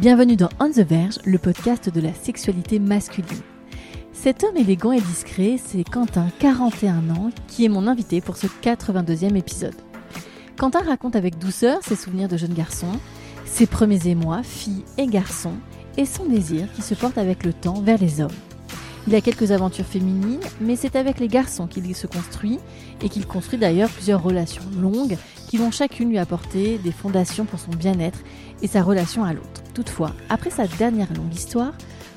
Bienvenue dans On the Verge, le podcast de la sexualité masculine. Cet homme élégant et discret, c'est Quentin, 41 ans, qui est mon invité pour ce 82e épisode. Quentin raconte avec douceur ses souvenirs de jeune garçon, ses premiers émois, filles et garçons, et son désir qui se porte avec le temps vers les hommes. Il a quelques aventures féminines, mais c'est avec les garçons qu'il se construit et qu'il construit d'ailleurs plusieurs relations longues qui vont chacune lui apporter des fondations pour son bien-être et sa relation à l'autre. Toutefois, après sa dernière longue histoire,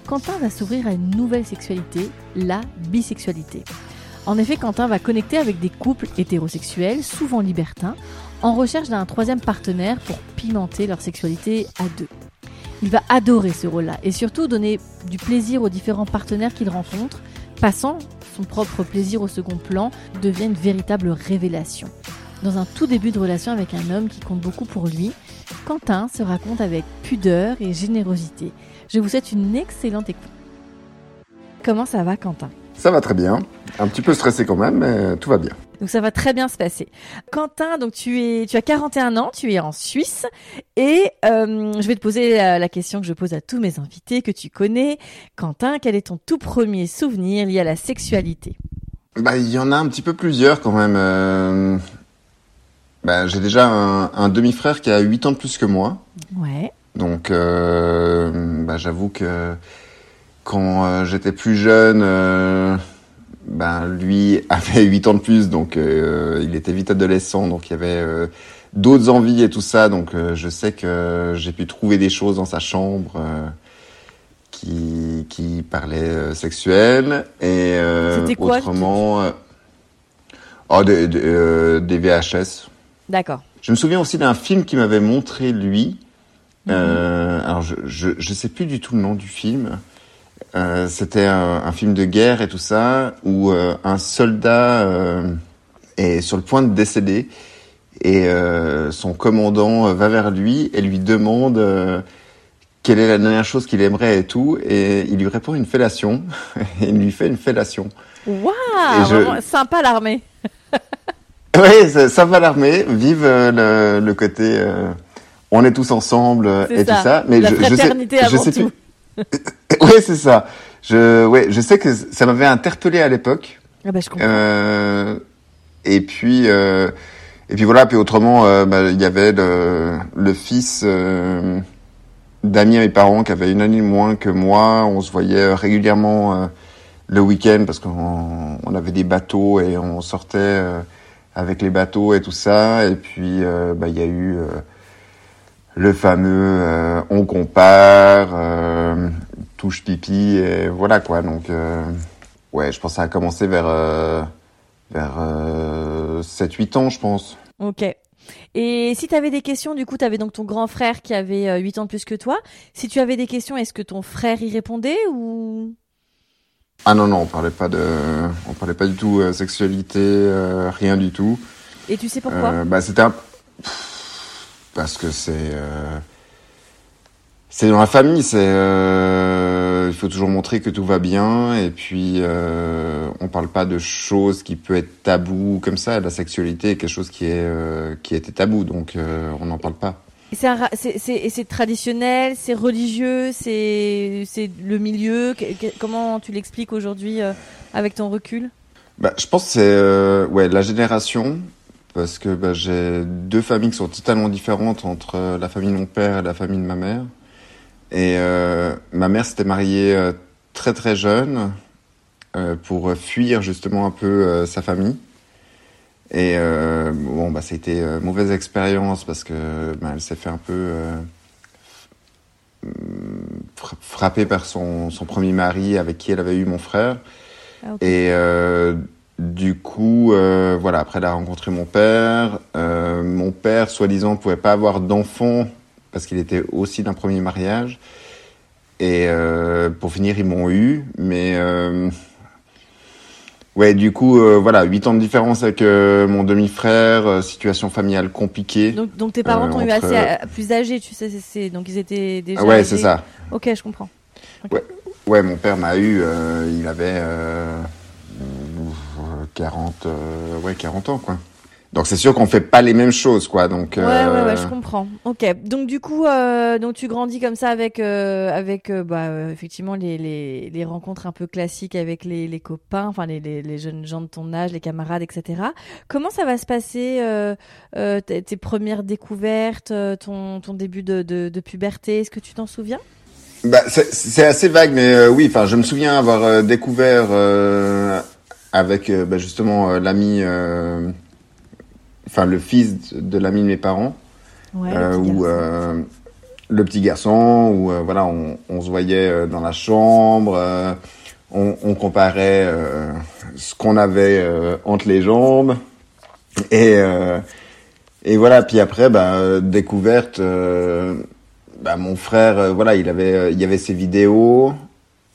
Quentin va s'ouvrir à une nouvelle sexualité, la bisexualité. En effet, Quentin va connecter avec des couples hétérosexuels, souvent libertins, en recherche d'un troisième partenaire pour pimenter leur sexualité à deux. Il va adorer ce rôle-là et surtout donner du plaisir aux différents partenaires qu'il rencontre, passant son propre plaisir au second plan devient une véritable révélation. Dans un tout début de relation avec un homme qui compte beaucoup pour lui, Quentin se raconte avec pudeur et générosité. Je vous souhaite une excellente écoute. Comment ça va Quentin? Ça va très bien. Un petit peu stressé quand même, mais tout va bien. Donc ça va très bien se passer. Quentin, donc tu es, tu as 41 ans, tu es en Suisse et euh, je vais te poser la, la question que je pose à tous mes invités que tu connais. Quentin, quel est ton tout premier souvenir lié à la sexualité? Bah, il y en a un petit peu plusieurs quand même. Euh... Bah, j'ai déjà un, un demi-frère qui a 8 ans de plus que moi. Ouais. Donc, euh, bah, j'avoue que quand euh, j'étais plus jeune, euh, ben lui avait 8 ans de plus, donc euh, il était vite adolescent, donc il y avait euh, d'autres envies et tout ça. Donc euh, je sais que j'ai pu trouver des choses dans sa chambre euh, qui qui parlaient sexuel et euh, quoi, autrement euh, oh, des, des, euh, des VHS. D'accord. Je me souviens aussi d'un film qui m'avait montré lui. Euh, alors je, je je sais plus du tout le nom du film. Euh, C'était un, un film de guerre et tout ça où euh, un soldat est sur le point de décéder et son commandant va vers lui et lui demande quelle est la dernière chose qu'il aimerait et tout et il lui répond une fellation et il lui fait une fellation. Waouh, je- sympa l'armée. Oui, ça, ça va l'armée. Vive euh, le, le côté euh, on est tous ensemble euh, et ça. tout ça. Mais La je, je sais, fraternité je avant sais tout. oui, c'est ça. Je, ouais, je sais que ça m'avait interpellé à l'époque. Ah bah je comprends. Euh, et puis, euh, et puis voilà. Puis autrement, euh, bah, il y avait le, le fils d'amis à mes parents qui avait une année moins que moi. On se voyait régulièrement le week-end parce qu'on on avait des bateaux et on sortait euh, avec les bateaux et tout ça. Et puis, euh, bah, il y a eu euh, le fameux euh, on compare, euh, touche pipi et voilà quoi. Donc, euh, ouais, je pense que ça a commencé vers vers euh, 7-8 ans, je pense. Ok. Et si tu avais des questions, du coup, tu avais donc ton grand frère qui avait euh, 8 ans de plus que toi. Si tu avais des questions, est-ce que ton frère y répondait ou Ah non non, on parlait pas de, on parlait pas du tout euh, sexualité, euh, rien du tout. Et tu sais pourquoi Euh, bah c'était un... Parce que c'est euh, c'est dans la famille, c'est euh, il faut toujours montrer que tout va bien et puis euh, on parle pas de choses qui peut être tabou comme ça. La sexualité est quelque chose qui est euh, qui était tabou, donc euh, on n'en parle pas. C'est traditionnel, c'est religieux, c'est le milieu. Comment tu l'expliques aujourd'hui euh, avec ton recul? Bah, je pense que c'est euh, la génération parce que bah, j'ai deux familles qui sont totalement différentes entre euh, la famille de mon père et la famille de ma mère. Et ma mère s'était mariée très très jeune pour fuir justement un peu sa famille. Et euh, bon bah ça a été euh, mauvaise expérience parce que bah, elle s'est fait un peu euh, fra- frapper par son, son premier mari avec qui elle avait eu mon frère. Ah. Et euh, du coup, euh, voilà, après elle a rencontré mon père. Mon père, soi-disant, pouvait pas avoir d'enfant parce qu'il était aussi d'un premier mariage. Et pour finir, ils m'ont eu, mais ouais, du coup, euh, voilà, huit ans de différence avec euh, mon demi-frère, euh, situation familiale compliquée. Donc, donc tes parents Euh, t'ont eu entre- assez plus âgés, tu sais, c'est- donc ils étaient déjà. Ah ouais, c'est ça. Ok, je comprends. Ouais, mon père m'a eu, euh, il avait euh, 40, euh, ouais, 40 ans, quoi. Donc c'est sûr qu'on fait pas les mêmes choses, quoi. Donc Ouais, euh, ouais, ouais, je comprends. Ok, donc du coup, euh, donc tu grandis comme ça avec, euh, avec, euh, bah, euh, effectivement les, les, les rencontres un peu classiques avec les, les copains, enfin les, les, les jeunes gens de ton âge, les camarades, etc. Comment ça va se passer euh, euh, tes, tes premières découvertes, euh, ton, ton début de, de, de puberté? Est-ce que tu t'en souviens? Bah, c'est- c'est assez vague, mais euh, oui, enfin, je me souviens avoir euh, découvert euh, avec euh, bah, justement euh, l'ami, euh, enfin le fils de, l'ami de mes parents, Ouais. euh, le petit où garçon. euh, le petit garçon, où euh, voilà, on, on se voyait euh, dans la chambre, euh, on, on comparait euh, ce qu'on avait euh, entre les jambes, et euh, et voilà. Puis après, bah, découverte. euh, bah, mon frère, voilà, il avait, il y avait ses vidéos.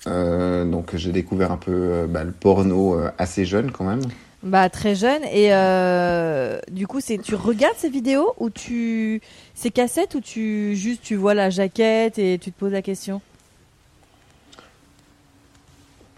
Euh, donc j'ai découvert un peu bah, le porno euh, assez jeune quand même. Bah très jeune et euh, du coup c'est tu regardes ces vidéos ou tu ces cassettes ou tu juste tu vois la jaquette et tu te poses la question?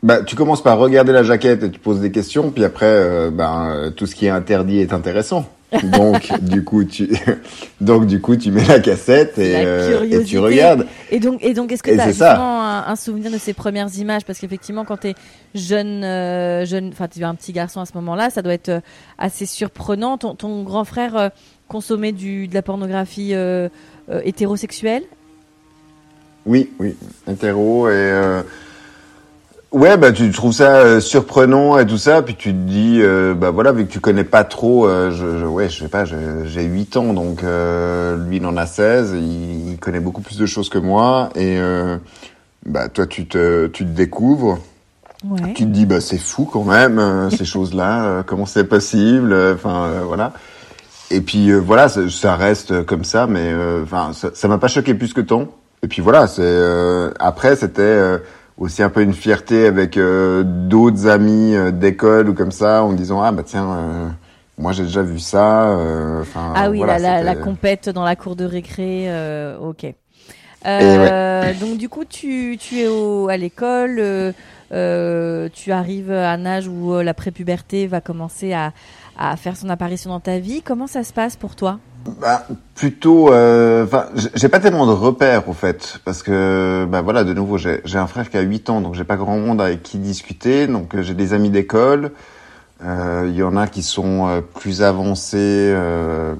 Bah, tu commences par regarder la jaquette et tu poses des questions, puis après, euh, ben, euh, tout ce qui est interdit est intéressant. Donc, du coup, tu, donc du coup, tu mets la cassette et, La euh, et tu regardes. Et donc et donc est-ce que tu as justement un, un souvenir de ces premières images? Parce qu'effectivement quand tu es jeune euh, jeune enfin tu es un petit garçon à ce moment-là, ça doit être euh, assez surprenant. Ton, ton grand frère euh, consommait du de la pornographie euh, hétérosexuelle? Oui, oui, hétéro et euh, ouais, bah tu trouves ça euh, surprenant et tout ça, puis tu te dis, euh, bah voilà, vu que tu connais pas trop, euh, je, je- ouais, je sais pas, j'ai j'ai 8 ans, donc euh, lui il en a 16, il, il connaît beaucoup plus de choses que moi et euh, bah toi tu te tu te découvres. Ouais. Tu te dis bah c'est fou quand même euh, ces choses-là, euh, comment c'est possible, enfin voilà. Et puis euh, voilà, ça, ça reste comme ça, mais enfin ça ça m'a pas choqué plus que tant. Et puis voilà, c'est euh, après c'était euh, aussi un peu une fierté avec euh, d'autres amis euh, d'école ou comme ça, en disant ah bah tiens euh, moi j'ai déjà vu ça. euh, Ah oui, voilà, la, la, compète dans la cour de récré, euh, ok. Euh, Donc du coup, tu, tu es au, à l'école, euh, euh, tu arrives à un âge où la prépuberté va commencer à, à faire son apparition dans ta vie. Comment ça se passe pour toi? Bah, plutôt, euh, j'ai- pas tellement de repères au fait, parce que, bah voilà, de nouveau, j'ai un frère qui a 8 ans, donc j'ai pas grand monde avec qui discuter, donc euh, j'ai des amis d'école, euh, il y en a qui sont euh, plus avancés euh,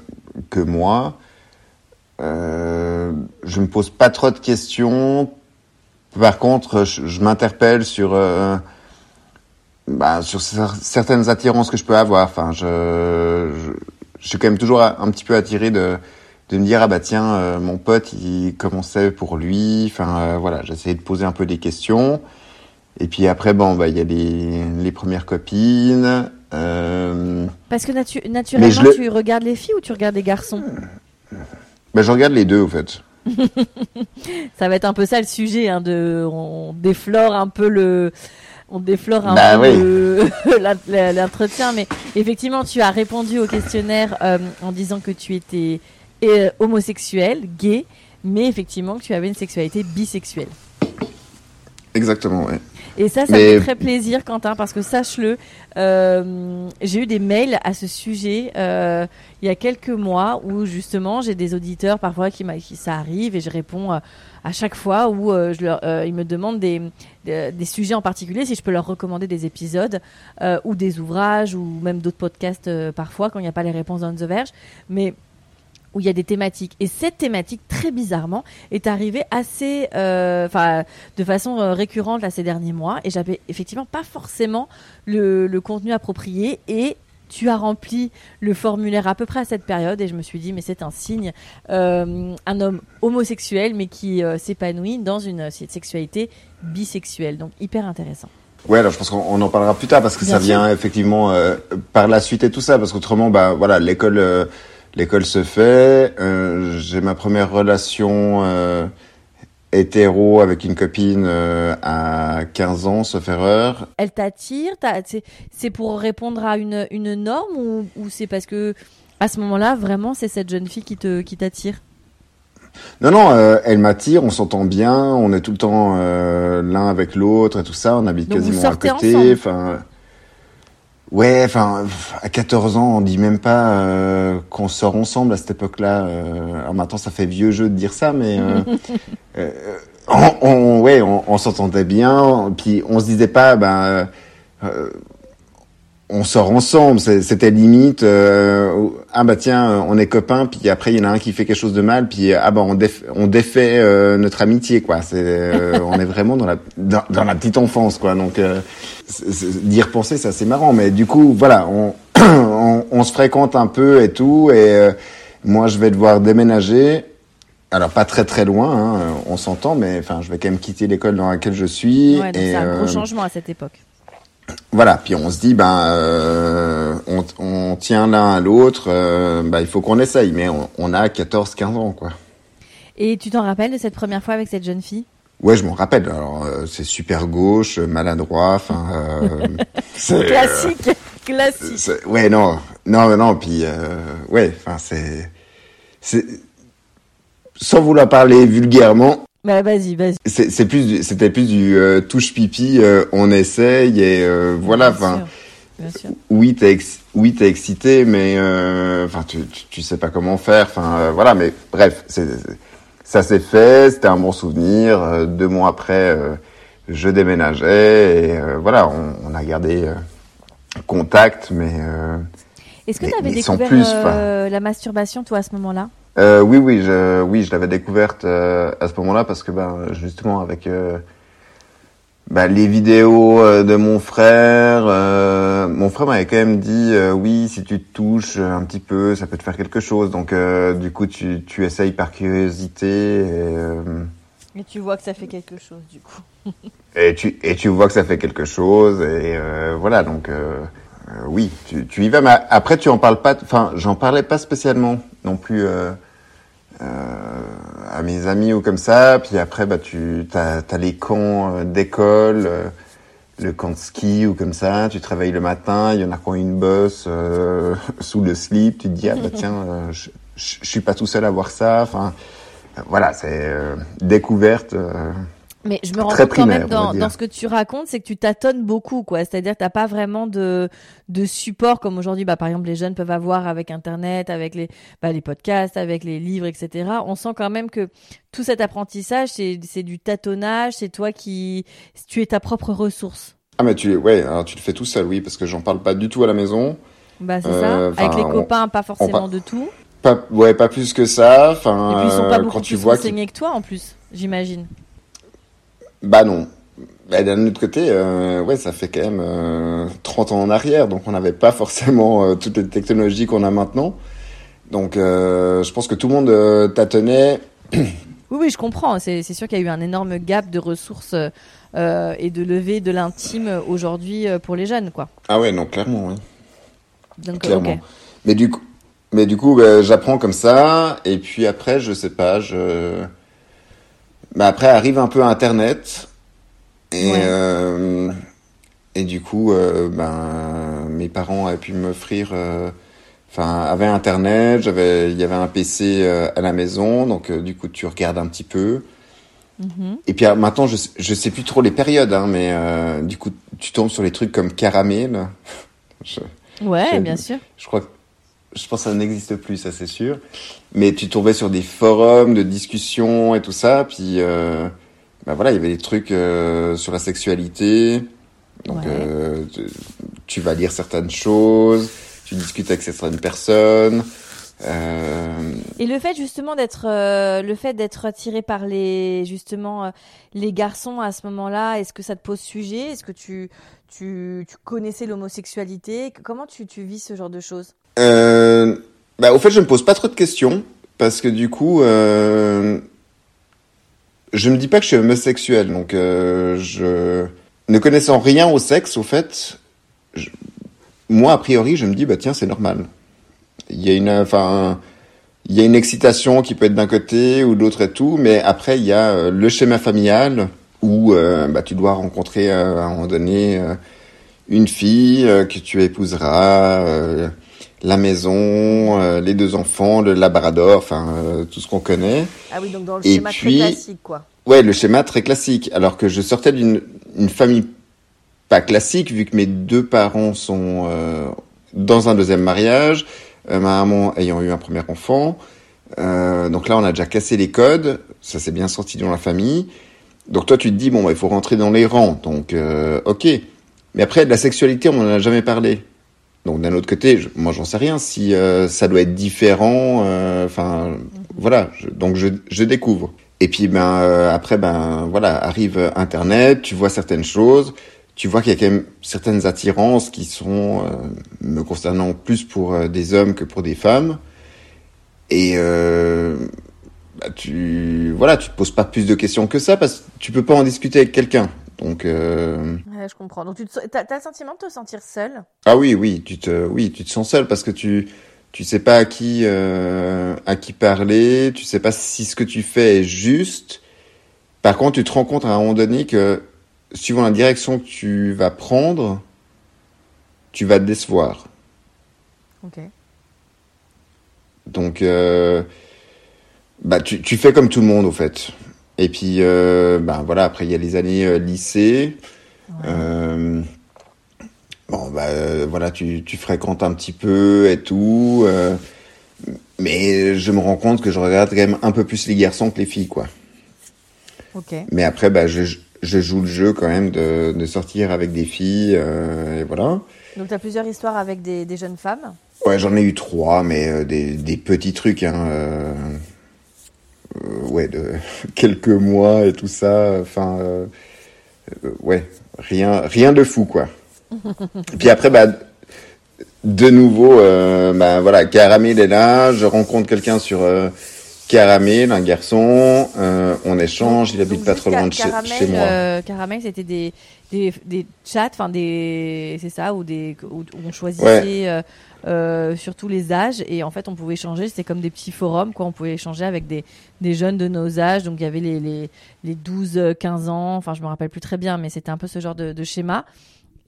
que moi. Euh, je me pose pas trop de questions. Par contre, je, je m'interpelle sur euh, bah, sur cer- certaines attirances que je peux avoir. Enfin, je, je, je suis quand même toujours un petit peu attiré de, de me dire ah bah tiens euh, mon pote il commençait pour lui? Enfin euh, voilà, j'essayais de poser un peu des questions. Et puis après bon bah il y a les, les premières copines. Euh, Parce que natu- naturellement, le- tu regardes les filles ou tu regardes les garçons? Bah, je regarde les deux au fait. Ça va être un peu ça le sujet, hein, de, on déflore un peu le, on déflore un Bah peu oui. l'entretien, mais effectivement, tu as répondu au questionnaire euh, en disant que tu étais euh, homosexuel, gay, mais effectivement que tu avais une sexualité bisexuelle. Exactement ouais. Et ça, ça Mais- me fait très plaisir, Quentin, parce que sache-le, euh, j'ai eu des mails à ce sujet euh, il y a quelques mois où justement j'ai des auditeurs parfois qui, ça arrive et je réponds euh, à chaque fois où euh, euh, ils me demandent des, des, sujets en particulier, si je peux leur recommander des épisodes euh, ou des ouvrages ou même d'autres podcasts parfois quand il n'y a pas les réponses dans The Verge. Mais où il y a des thématiques. Et cette thématique, très bizarrement, est arrivée assez, enfin, de façon récurrente là ces derniers mois. Et j'avais effectivement pas forcément le, le contenu approprié. Et tu as rempli le formulaire à peu près à cette période. Et je me suis dit, mais c'est un signe, euh, un homme homosexuel, mais qui euh, s'épanouit dans une, euh, sexualité bisexuelle. Donc hyper intéressant. Ouais, alors je pense qu'on en parlera plus tard parce que Bien ça sûr. vient effectivement euh, par la suite et tout ça parce qu'autrement bah voilà l'école l'école se fait. J'ai ma première relation hétéro avec une copine euh, à 15 ans, sauf erreur. Elle t'attire C'est pour répondre à une, une norme ou, ou c'est parce que à ce moment-là, vraiment, c'est cette jeune fille qui te qui t'attire? Non, non, euh, elle m'attire, on s'entend bien, on est tout le temps euh, l'un avec l'autre et tout ça, on habite Donc quasiment à côté. Enfin, ouais, enfin, à 14 ans, on dit même pas euh, qu'on sort ensemble à cette époque-là. Euh, alors maintenant, ça fait vieux jeu de dire ça, mais euh, euh, on, on- ouais, on, on s'entendait bien. Puis on se disait pas, ben. Euh, on sort ensemble, c'est- c'était limite euh, ah bah tiens on est copains puis après il y en a un qui fait quelque chose de mal puis ah bah on, déf- on défait euh, notre amitié quoi. C'est euh, on est vraiment dans la dans, dans la petite enfance quoi. Donc euh, c'est- c'est- d'y repenser c'est assez marrant. Mais du coup voilà on, on on se fréquente un peu et tout et euh, moi je vais devoir déménager. Alors pas très très loin hein, on s'entend mais enfin je vais quand même quitter l'école dans laquelle je suis Ouais, c'est un gros euh, changement à cette époque. Voilà, puis on se dit, ben, euh, on, on tient l'un à l'autre, euh, ben, il faut qu'on essaye, mais on, on a 14-15 ans, quoi. Et tu t'en rappelles de cette première fois avec cette jeune fille? Ouais, je m'en rappelle. Alors, euh, c'est super gauche, maladroit, enfin, euh, c'est, Classique, euh, classique. c'est- ouais, non, non, non, puis, euh, ouais, enfin, c'est, c'est, sans vouloir parler vulgairement, Bah vas-y, vas-y. c'est plus, du- c'était plus du euh, touche pipi, euh, on essaye et euh, voilà, enfin. sûr, Bien sûr. oui t'es ex- oui t'es excité mais euh, enfin tu, tu tu sais pas comment faire enfin euh, voilà mais bref ça s'est fait c'était un bon souvenir Euh, deux mois après euh, je déménageais et euh, voilà on, on a gardé euh, contact mais euh, Est-ce que tu avais mais découvert plus, euh, la masturbation toi à ce moment-là? Euh, oui oui je oui je l'avais découverte euh, à ce moment-là parce que ben justement avec euh, bah, les vidéos de mon frère, mon frère m'avait quand même dit oui si tu te touches un petit peu ça peut te faire quelque chose donc du coup tu, tu essayes par curiosité et, Et tu vois que ça fait quelque chose du coup. et tu et tu vois que ça fait quelque chose et voilà donc euh, oui tu, tu y vas mais après tu en parles pas enfin j'en parlais pas spécialement non plus euh, euh, à mes amis ou comme ça. Puis après bah tu t'as as les camps d'école le camp de ski ou comme ça. Tu travailles le matin il y en a qui ont une bosse sous le slip. Tu te dis ah bah tiens je, je suis pas tout seul à voir ça. Enfin voilà c'est découverte Mais je me rends compte quand même dans, ce que tu racontes, c'est que tu tâtonnes beaucoup, quoi. C'est-à-dire que t'as pas vraiment de, de support comme aujourd'hui, bah, par exemple, les jeunes peuvent avoir avec Internet, avec les, bah, les podcasts, avec les livres, etc. On sent quand même que tout cet apprentissage, c'est, c'est du tâtonnage, c'est toi qui, tu es ta propre ressource. Ah mais tu ouais alors tu le fais tout seul oui parce que j'en parle pas du tout à la maison Bah, c'est Euh, ça. Avec enfin, les on- copains, pas forcément on- de tout. pas ouais pas plus que ça enfin Et puis ils sont pas euh, beaucoup quand tu plus vois renseignés que toi, en plus, j'imagine. Bah non. Bah, d'un autre côté euh, ouais ça fait quand même euh, 30 ans en arrière donc on n'avait pas forcément euh, toutes les technologies qu'on a maintenant. Donc euh, je pense que tout le monde tâtonnait. Oui, oui, je comprends. C'est sûr qu'il y a eu un énorme gap de ressources euh, et de levée de l'intime aujourd'hui euh, pour les jeunes, quoi. ah ouais non clairement oui. Donc, clairement. Mais du coup mais du coup bah, j'apprends comme ça et puis après je sais pas je bah après arrive un peu internet et Ouais. euh, et du coup euh, ben mes parents avaient pu m'offrir euh, enfin avaient internet j'avais il y avait un PC à la maison donc du coup tu regardes un petit peu Mhm. et puis euh, maintenant je je sais plus trop les périodes hein, mais du coup tu tombes sur les trucs comme caramel je, Ouais, bien sûr. je crois que je pense que ça n'existe plus, ça c'est sûr. Mais tu tombais sur des forums de discussion et tout ça, puis euh, bah voilà, il y avait des trucs euh, sur la sexualité. Donc Ouais. euh, tu, tu vas lire certaines choses, tu discutes avec certaines personnes. Euh, Et le fait justement d'être, euh, le fait d'être attiré par les justement euh, les garçons à ce moment-là, est-ce que ça te pose sujet? Est-ce que tu, tu, tu connaissais l'homosexualité? Comment tu, tu vis ce genre de choses? Euh, bah, au fait, je me pose pas trop de questions parce que du coup, euh, je me dis pas que je suis homosexuel, donc euh, je ne connaissant rien au sexe, au fait, je- moi, a priori, je me dis, bah tiens, c'est normal. Il y a une, enfin, il y a une excitation qui peut être d'un côté ou de l'autre et tout, mais après, il y a euh, le schéma familial où euh, bah, tu dois rencontrer euh, à un moment donné une fille que tu épouseras, euh, la maison, euh, les deux enfants, le labrador, enfin, euh, tout ce qu'on connaît. Ah oui, donc dans le Et schéma puis- très classique, quoi. Ouais, le schéma très classique. Alors que je sortais d'une une famille pas classique, vu que mes deux parents sont euh, dans un deuxième mariage, euh, ma maman ayant eu un premier enfant. Euh, donc là, on a déjà cassé les codes, ça s'est bien sorti dans la famille. Donc toi, tu te dis, bon, bah, il faut rentrer dans les rangs, donc euh, ok. Mais après, de la sexualité, on n'en a jamais parlé. Donc d'un autre côté, je- moi, j'en sais rien si euh, ça doit être différent. euh, Enfin, voilà. je- donc je, je découvre. Et puis ben euh, après ben voilà arrive Internet, tu vois certaines choses, tu vois qu'il y a quand même certaines attirances qui sont euh, me concernant plus pour euh, des hommes que pour des femmes. Et bah, tu voilà tu te poses pas plus de questions que ça parce que tu peux pas en discuter avec quelqu'un. Donc euh, Ouais, je comprends. Donc tu te... as, le sentiment de te sentir seule ah oui oui tu te oui tu te sens seul parce que tu tu sais pas à qui euh, à qui parler, tu sais pas si ce que tu fais est juste. Par contre, tu te rends compte à un moment donné que suivant la direction que tu vas prendre, tu vas te décevoir. Ok. Donc euh, bah tu tu fais comme tout le monde au fait. Et puis euh, bah voilà, après il y a les années euh, lycée. Euh, Bon, euh, voilà, tu, tu fréquentes un petit peu et tout. mais je me rends compte que je regarde quand même un peu plus les garçons que les filles, quoi. Mais après, bah, je, je joue le jeu quand même de, de sortir avec des filles, euh, et voilà. Donc tu as plusieurs histoires avec des, des jeunes femmes? Ouais, j'en ai eu trois, mais euh, des, des petits trucs, hein. euh, ouais, de quelques mois et tout ça. Enfin, euh, euh, ouais, rien, rien de fou, quoi. Et puis après, bah, de nouveau, euh, bah voilà, Caramel est là. Je rencontre quelqu'un sur euh, Caramel, un garçon. euh, on échange. Il habite Donc, pas trop loin de chez, chez moi. euh, Caramel, c'était des, des, des chats, enfin des, c'est ça, où, des, où où on choisissait euh, euh, sur tous les âges et en fait on pouvait échanger. C'était comme des petits forums, quoi. On pouvait échanger avec des, des jeunes de nos âges. Donc il y avait les, les, les 12, 15 ans. Enfin, je me rappelle plus très bien, mais c'était un peu ce genre de, de schéma.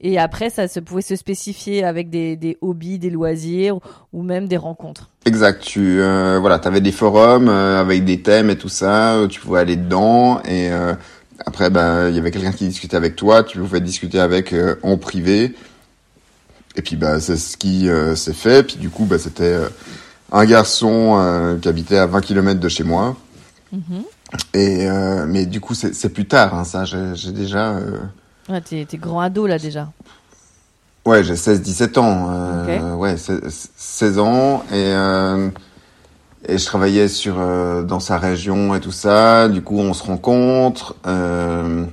Et après, ça se pouvait se spécifier avec des, des hobbies, des loisirs ou même des rencontres. Exact. Tu euh, voilà, t'avais des forums euh, avec des thèmes et tout ça. euh, Tu pouvais aller dedans et euh, après, bah, il y avait quelqu'un qui discutait avec toi. Tu pouvais discuter avec euh, en privé. Et puis, bah, c'est ce qui euh, s'est fait. Puis du coup, bah, c'était euh, un garçon euh, qui habitait à 20 km de chez moi. Et euh, mais du coup, c'est plus tard. Hein, ça, j'ai déjà. euh, Ouais, t'es, grand ado là déjà. Ouais, j'ai 16-17 ans. Euh, Ouais, 16 16 ans. Et, euh, et je travaillais sur, euh, dans sa région et tout ça. Du coup, on se rencontre. Euh,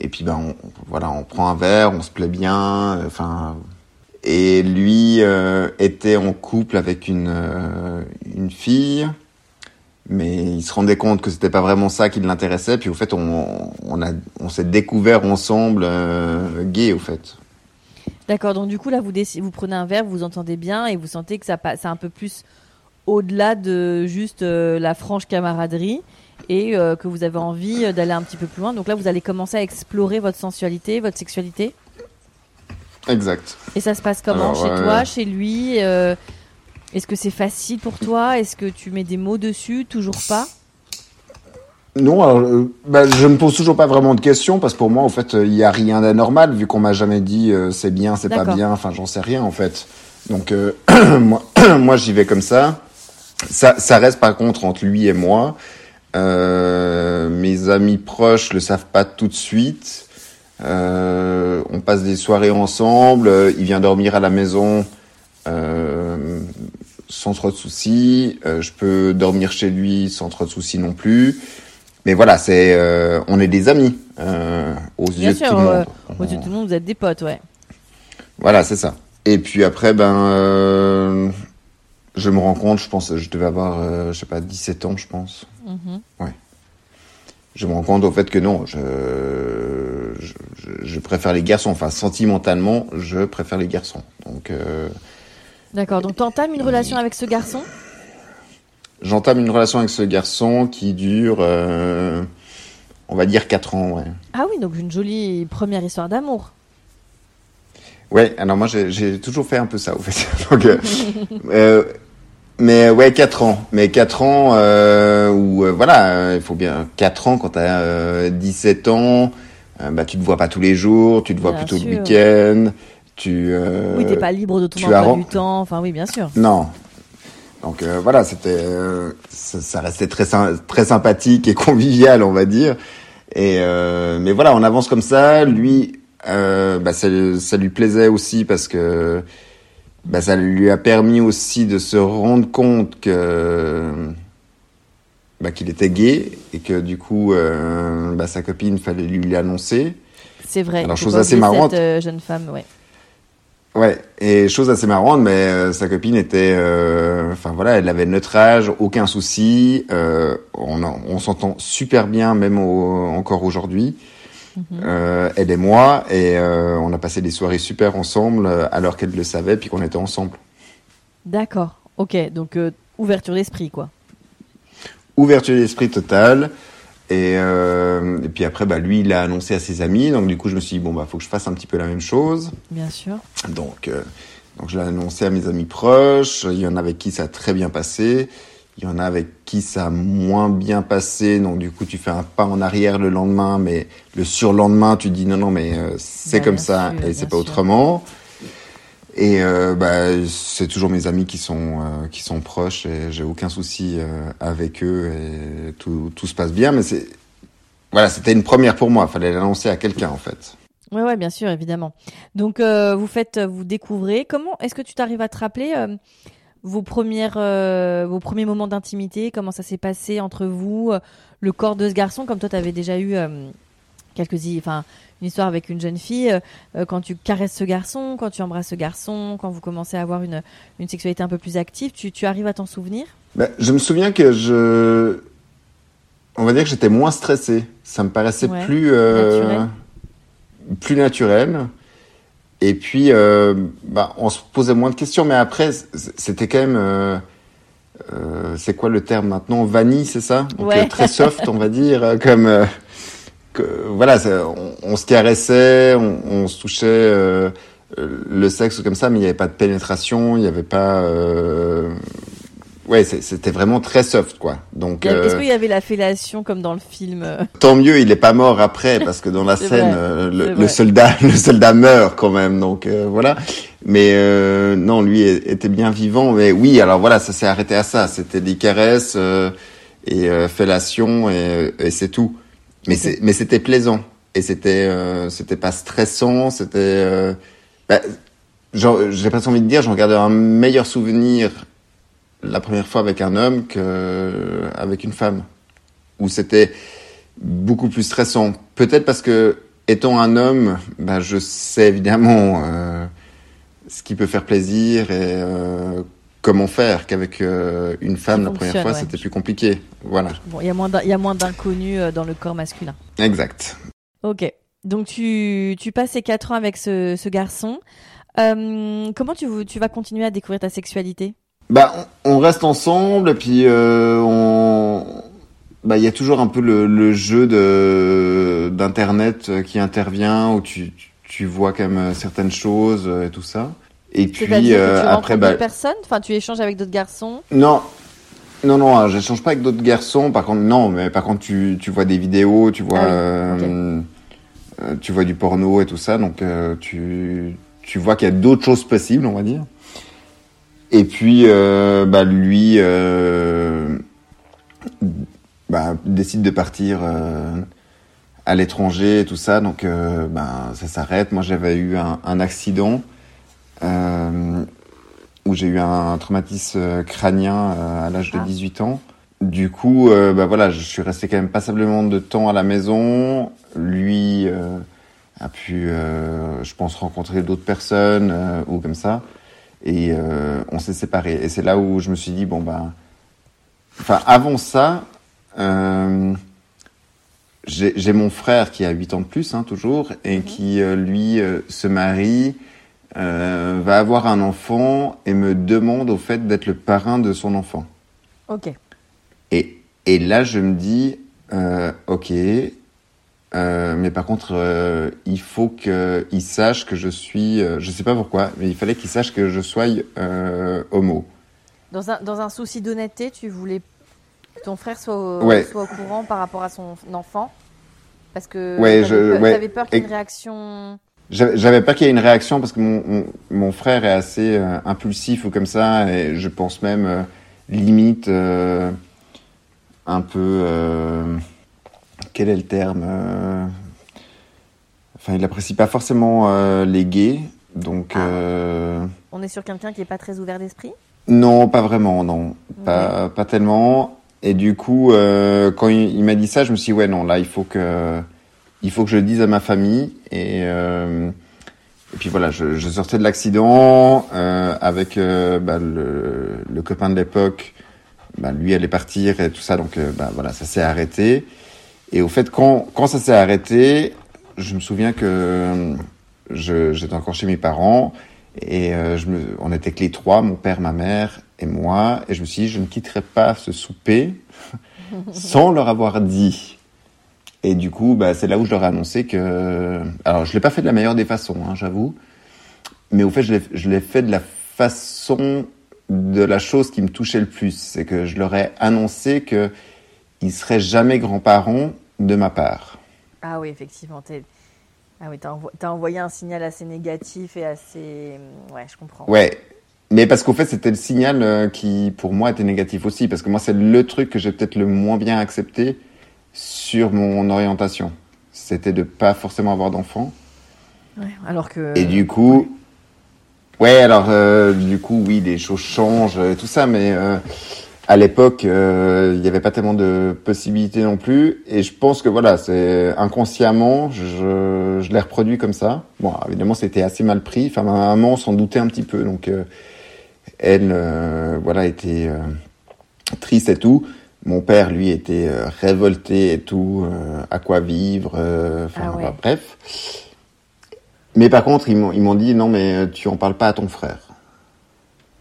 et puis, ben, on, voilà, on prend un verre, on se plaît bien. Enfin. Et lui euh, était en couple avec une, euh, une fille. Mais il se rendait compte que c'était pas vraiment ça qui l'intéressait. Puis au fait, on, on, s'est découvert ensemble euh, gay, au fait. D'accord, donc du coup là vous, vous prenez un verre, vous vous entendez bien et vous sentez que ça passe un peu plus au-delà de juste la franche camaraderie et que vous avez envie d'aller un petit peu plus loin. Donc là vous allez commencer à explorer votre sensualité, votre sexualité? Exact. Et ça se passe comment Alors, Chez euh, toi, chez lui euh, Est-ce que c'est facile pour toi? Est-ce que tu mets des mots dessus Toujours pas? Non, alors, euh, bah, je me pose toujours pas vraiment de questions parce que pour moi, en fait, il y a rien d'anormal vu qu'on m'a jamais dit euh, c'est bien, c'est pas bien. Enfin, j'en sais rien en fait. Donc euh, moi, moi, j'y vais comme ça. Ça, ça reste par contre entre lui et moi. Mes amis proches le savent pas tout de suite. Euh, on passe des soirées ensemble. euh, Il vient dormir à la maison euh, sans trop de soucis. Euh, je peux dormir chez lui sans trop de soucis non plus. Mais voilà, c'est, on est des amis aux Bien yeux sûr, de tout le monde. aux yeux de tout le monde, vous êtes des potes, ouais. Voilà, c'est ça. Et puis après, ben, je me rends compte, je pense, je devais avoir, je sais pas, 17 ans, je pense. Mhm. Je me rends compte au fait que non, je, je, je préfère les garçons. Enfin, sentimentalement, je préfère les garçons. Donc. Euh, D'accord. Donc, tu entames une relation avec ce garçon? J'entame une relation avec ce garçon qui dure, euh, on va dire, 4 ans. Ouais. Ah oui, donc une jolie première histoire d'amour. Ouais, alors moi j'ai toujours fait un peu ça, au fait. donc, euh, euh, mais ouais, 4 ans. Mais 4 ans euh, où, euh, voilà, il faut bien... 4 ans quand tu as 17 ans, bah, tu te vois pas tous les jours, tu te vois plutôt le week-end. Tu, oui, t'es pas libre de ton emploi du temps. Enfin, oui, bien sûr. Non. Donc voilà, c'était, ça, ça, restait très très sympathique et convivial, on va dire. Et mais voilà, on avance comme ça. Lui, bah, ça, ça lui plaisait aussi parce que bah, ça lui a permis aussi de se rendre compte que bah, qu'il était gay et que du coup euh, bah, sa copine fallait lui l'annoncer. C'est vrai. Alors chose assez marrante. Cette, euh, jeune femme, ouais. Ouais, et chose assez marrante, mais euh, sa copine était, euh, enfin voilà, elle avait notre âge, aucun souci, on, on s'entend super bien même encore aujourd'hui. Mhm. euh, elle et moi, et euh, on a passé des soirées super ensemble, euh, alors qu'elle le savait, puis qu'on était ensemble. D'accord, ok, donc euh, ouverture d'esprit, quoi. Ouverture d'esprit totale. Et, et, puis après, bah, lui, il a annoncé à ses amis. Donc du coup, je me suis dit, bon, bah, faut que je fasse un petit peu la même chose. Bien sûr. Donc, donc je l'ai annoncé à mes amis proches. Il y en a avec qui ça a très bien passé. Il y en a avec qui ça a moins bien passé, donc du coup tu fais un pas en arrière le lendemain, mais le surlendemain tu dis non non mais euh, c'est comme ça et c'est pas autrement. Et euh, bah, c'est toujours mes amis qui sont euh, qui sont proches et j'ai aucun souci avec eux et tout, tout se passe bien. Mais c'est voilà, c'était une première pour moi. Fallait l'annoncer à quelqu'un en fait. Ouais, ouais, bien sûr, évidemment. Donc vous faites, vous découvrez. Comment est-ce que tu t'arrives à te rappeler vos premières, euh, vos premiers moments d'intimité, comment ça s'est passé entre vous, euh, le corps de ce garçon, comme toi tu avais déjà eu euh, quelques, enfin une histoire avec une jeune fille, quand tu caresses ce garçon, quand tu embrasses ce garçon, quand vous commencez à avoir une, une sexualité un peu plus active, tu, tu arrives à t'en souvenir? Ben, Je me souviens que je, on va dire que j'étais moins stressé, ça me paraissait plus naturel. plus naturel. Et puis, euh, bah, on se posait moins de questions, mais après, c'était quand même, euh, euh, c'est quoi le terme maintenant, vanille, c'est ça? Donc, ouais. Très soft, on va dire, comme, que, voilà, on, on, se caressait, on, on se touchait le sexe comme ça, mais il n'y avait pas de pénétration, il n'y avait pas ouais, c'était vraiment très soft, quoi. Donc, est-ce euh, qu'il y avait la fellation comme dans le film euh? Tant mieux, il est pas mort après, parce que dans la scène, euh, le, soldat, le soldat meurt quand même. Donc voilà. Mais non, lui était bien vivant. Mais oui, alors voilà, ça s'est arrêté à ça. C'était des caresses et fellation et, et c'est tout. Mais c'est, mais c'était plaisant et c'était, c'était pas stressant. C'était, bah, j'ai pas envie de dire, j'en garde un meilleur souvenir la première fois avec un homme qu'avec une femme, où c'était beaucoup plus stressant. Peut-être parce que, étant un homme, ben, je sais évidemment euh, ce qui peut faire plaisir et euh, comment faire qu'avec euh, une femme la première fois c'était plus compliqué. Voilà. Bon il y a moins il y a moins d'inconnus dans le corps masculin. Exact. Ok. Donc tu, tu passes ces quatre ans avec ce, ce garçon. Comment tu, tu vas continuer à découvrir ta sexualité? Bah, on reste ensemble et puis euh, on, bah, il y a toujours un peu le, le jeu de d'internet qui intervient où tu tu vois quand même certaines choses et tout ça. Et puis euh, tu après, bah, personnes, enfin, tu échanges avec d'autres garçons? Non, non, non, hein, j'échange pas avec d'autres garçons. Par contre, non, mais par contre, tu, tu vois des vidéos, tu vois, ah euh, euh, tu vois du porno et tout ça, donc euh, tu, tu vois qu'il y a d'autres choses possibles, on va dire. Et puis, euh, bah, lui euh, bah, décide de partir euh, à l'étranger et tout ça, donc euh, bah, ça s'arrête. Moi, j'avais eu un, un accident euh, où j'ai eu un traumatisme crânien à l'âge de 18 ah. ans. Du coup, bah voilà, je suis resté quand même passablement de temps à la maison. Lui a pu, je pense, rencontrer d'autres personnes ou comme ça. Et euh, on s'est séparés. Et c'est là où je me suis dit, bon, ben. Enfin, avant ça, euh, j'ai mon frère qui a 8 ans de plus, hein, toujours, et qui, lui, se marie, va avoir un enfant et me demande au fait d'être le parrain de son enfant. Ok. Et, et là, je me dis, ok, euh, mais par contre, euh, il faut qu'il sache que je suis, euh, je sais pas pourquoi, mais il fallait qu'il sache que je sois homo. Dans un, dans un souci d'honnêteté, tu voulais que ton frère soit au, soit au courant par rapport à son enfant? Parce que ouais, tu avais, peur qu'il y ait une réaction? J'avais pas qu'il y ait une réaction parce que mon, mon, mon frère est assez impulsif ou comme ça, et je pense même limite un peu quel est le terme euh, Enfin, il n'apprécie pas forcément euh, les gays, donc. Ah. Euh, On est sur quelqu'un qui n'est pas très ouvert d'esprit? Non, pas vraiment, non, pas, pas tellement. Et du coup, quand il, m'a dit ça, je me suis dit ouais non, là il faut que il faut que je le dise à ma famille et et puis voilà, je, je sortais de l'accident avec bah, le, le, copain de l'époque. Bah, lui allait partir et tout ça, donc bah, voilà, ça s'est arrêté. Et au fait, quand, quand ça s'est arrêté, je me souviens que j'étais encore chez mes parents et euh, je me, on était que les trois, mon père, ma mère et moi. Et je me suis dit, je ne quitterai pas ce souper sans leur avoir dit. Et du coup, bah, c'est là où je leur ai annoncé que... Alors, je l'ai pas fait de la meilleure des façons, hein, j'avoue. Mais au fait, je l'ai fait de la façon de la chose qui me touchait le plus. C'est que je leur ai annoncé que ils seraient jamais grands-parents de ma part. Ah oui, effectivement. Ah oui, t'as envoyé un signal assez négatif et assez... Ouais, je comprends. Ouais, mais parce qu'au fait, c'était le signal euh, qui, pour moi, était négatif aussi. Parce que moi, c'est le truc que j'ai peut-être le moins bien accepté sur mon orientation. C'était de pas forcément avoir d'enfant. Ouais, alors que... Et du coup... Ouais, alors, euh, du coup, oui, les choses changent et tout ça, mais... Euh, à l'époque, euh, il n'y avait pas tellement de possibilités non plus. Et je pense que voilà, c'est inconsciemment, je, je l'ai reproduit comme ça. Bon, évidemment, c'était assez mal pris. Enfin, ma maman s'en doutait un petit peu. Donc, euh, elle, euh, voilà, était triste et tout. Mon père, lui, était révolté et tout. à quoi vivre Enfin, ah bref. Mais par contre, ils m'ont dit non, mais tu en parles pas à ton frère.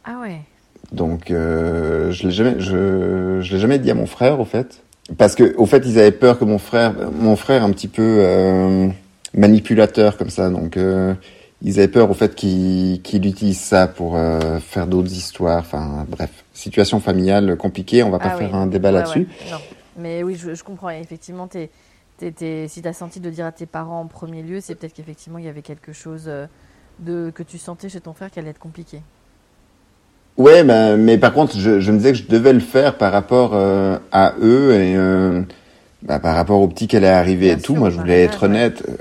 Ah ouais. Donc euh, je l'ai jamais, je, je l'ai jamais dit à mon frère au fait, parce que au fait ils avaient peur que mon frère, mon frère un petit peu euh, manipulateur comme ça, donc euh, ils avaient peur au fait qu'il qu'il utilise ça pour faire d'autres histoires. Enfin bref, situation familiale compliquée. On va pas ah faire un débat là-dessus. Mais oui, je, je comprends. Effectivement, t'es, t'es, si t'as senti de dire à tes parents en premier lieu, c'est peut-être qu'effectivement il y avait quelque chose de que tu sentais chez ton frère qui allait être compliqué. Ouais, bah, mais par contre, je, je, me disais que je devais le faire par rapport euh, à eux et euh, bah, par rapport au petit qu'elle est arrivée et tout. Moi, je voulais être honnête. Euh,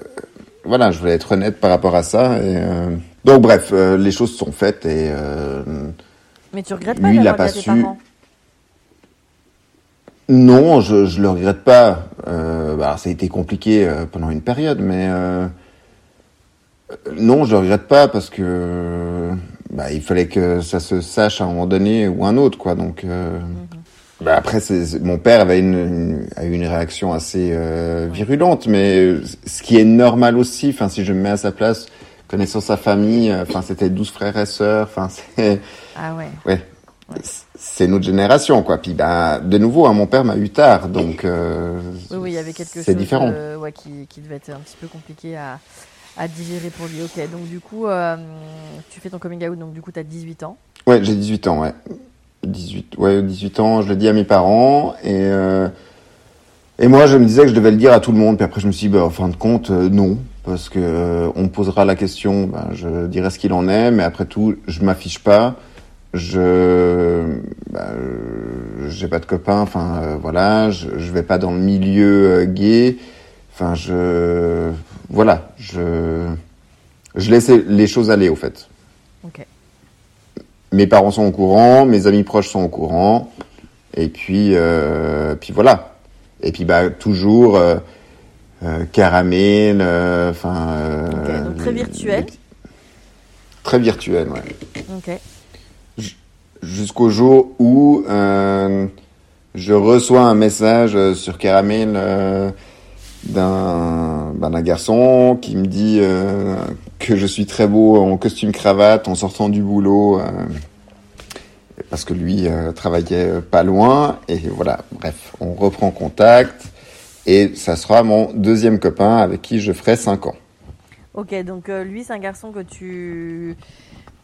voilà, je voulais être honnête par rapport à ça. Et, donc, bref, les choses sont faites et. mais tu regrettes pas lui, il a pas su. Non, je, je le regrette pas. bah, ça a été compliqué pendant une période, mais non, je le regrette pas parce que bah, il fallait que ça se sache à un moment donné ou un autre, quoi. Donc, euh, mm-hmm. bah, après, c'est, mon père avait une, a eu une réaction assez euh, virulente, mais ce qui est normal aussi. Enfin, si je me mets à sa place, connaissant sa famille, euh, enfin, c'était 12 frères et sœurs. Enfin, c'est. Ah ouais. Ouais. C'est notre génération, quoi. Puis, bah, de nouveau, hein, mon père m'a eu tard, donc. Euh, oui, oui, il y avait quelque chose. C'est différent. ouais, qui, qui devait être un petit peu compliqué à à digérer pour lui. Ok, donc du coup, euh, tu fais ton coming out, donc du coup, tu as 18 ans. Ouais, j'ai 18 ans, ouais. 18, ouais, 18 ans, je le dis à mes parents. Et, euh, et moi, je me disais que je devais le dire à tout le monde. Puis après, je me suis dit, bah, en fin de compte, euh, non. Parce que on me posera la question, bah, je dirai ce qu'il en est. Mais après tout, je m'affiche pas. Je bah, j'ai pas de copains. Enfin, voilà. Je, je vais pas dans le milieu gay. Enfin, je voilà, je, je laisse les choses aller au fait. Mes parents sont au courant, mes amis proches sont au courant, et puis, euh, puis voilà. Et puis bah toujours euh, euh caramel, enfin. donc très virtuel. Très virtuel, ouais. Jusqu'au jour où je reçois un message sur caramel d'un ben, garçon qui me dit euh, que je suis très beau en costume cravate en sortant du boulot euh, parce que lui euh, travaillait pas loin. Et voilà. Bref on reprend contact. Et ça sera mon deuxième copain avec qui je ferai 5 ans. Ok donc lui c'est un garçon que tu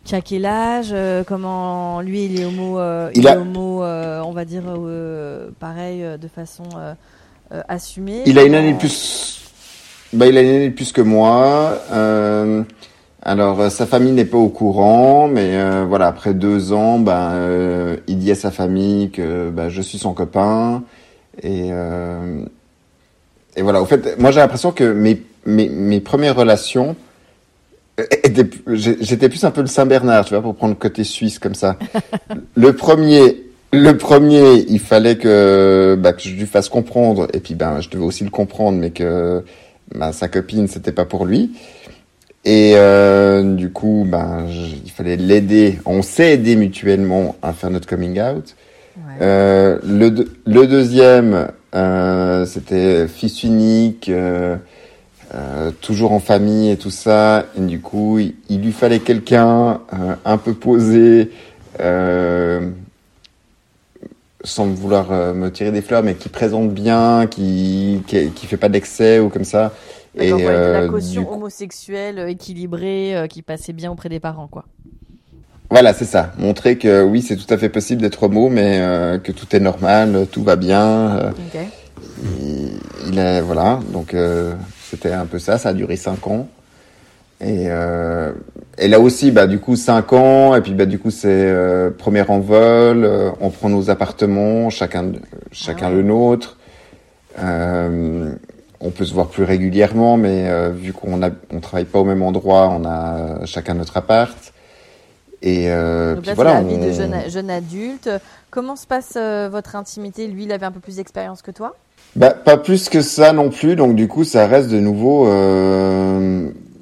tu as quel âge Comment lui il est homo il, est homo on va dire pareil de façon euh, assumé. Il a une année de plus. Bah, il a une année de plus que moi. Euh, alors, euh, sa famille n'est pas au courant, mais euh, voilà, après deux ans, bah, euh, il dit à sa famille que bah, je suis son copain. Et, et voilà, au fait, moi j'ai l'impression que mes, mes, mes premières relations, j'étais plus un peu le Saint-Bernard, tu vois, pour prendre le côté suisse comme ça. le premier, le premier, il fallait que, bah, que je lui fasse comprendre, et puis ben, je devais aussi le comprendre, mais que bah, sa copine, c'était pas pour lui. Et euh, du coup, ben, il fallait l'aider. On s'est aidé mutuellement à faire notre coming out. Euh, le, le deuxième, euh, c'était fils unique, euh, euh, toujours en famille et tout ça. Et du coup, il, il lui fallait quelqu'un euh, un peu posé, sans vouloir euh, me tirer des fleurs, mais qui présente bien, qui qui, qui fait pas d'excès ou comme ça. Et euh, la caution homosexuelle euh, équilibrée euh, qui passait bien auprès des parents, quoi. Voilà, c'est ça. Montrer que oui, c'est tout à fait possible d'être homo, mais euh, que tout est normal, tout va bien. Okay. Il, il a, voilà, donc c'était un peu ça. Ça a duré cinq ans. Et, euh, et là aussi, bah, du coup, 5 ans, et puis bah, du coup, c'est euh, premier envol, euh, on prend nos appartements, chacun, chacun ah le nôtre. Euh, on peut se voir plus régulièrement, mais euh, vu qu'on a, on travaille pas au même endroit, on a chacun notre appart. Et euh, Donc là, puis voilà, la vie de jeune, jeune adulte. Comment se passe votre intimité? Lui, il avait un peu plus d'expérience que toi? Bah, Pas plus que ça non plus, donc du coup, ça reste de nouveau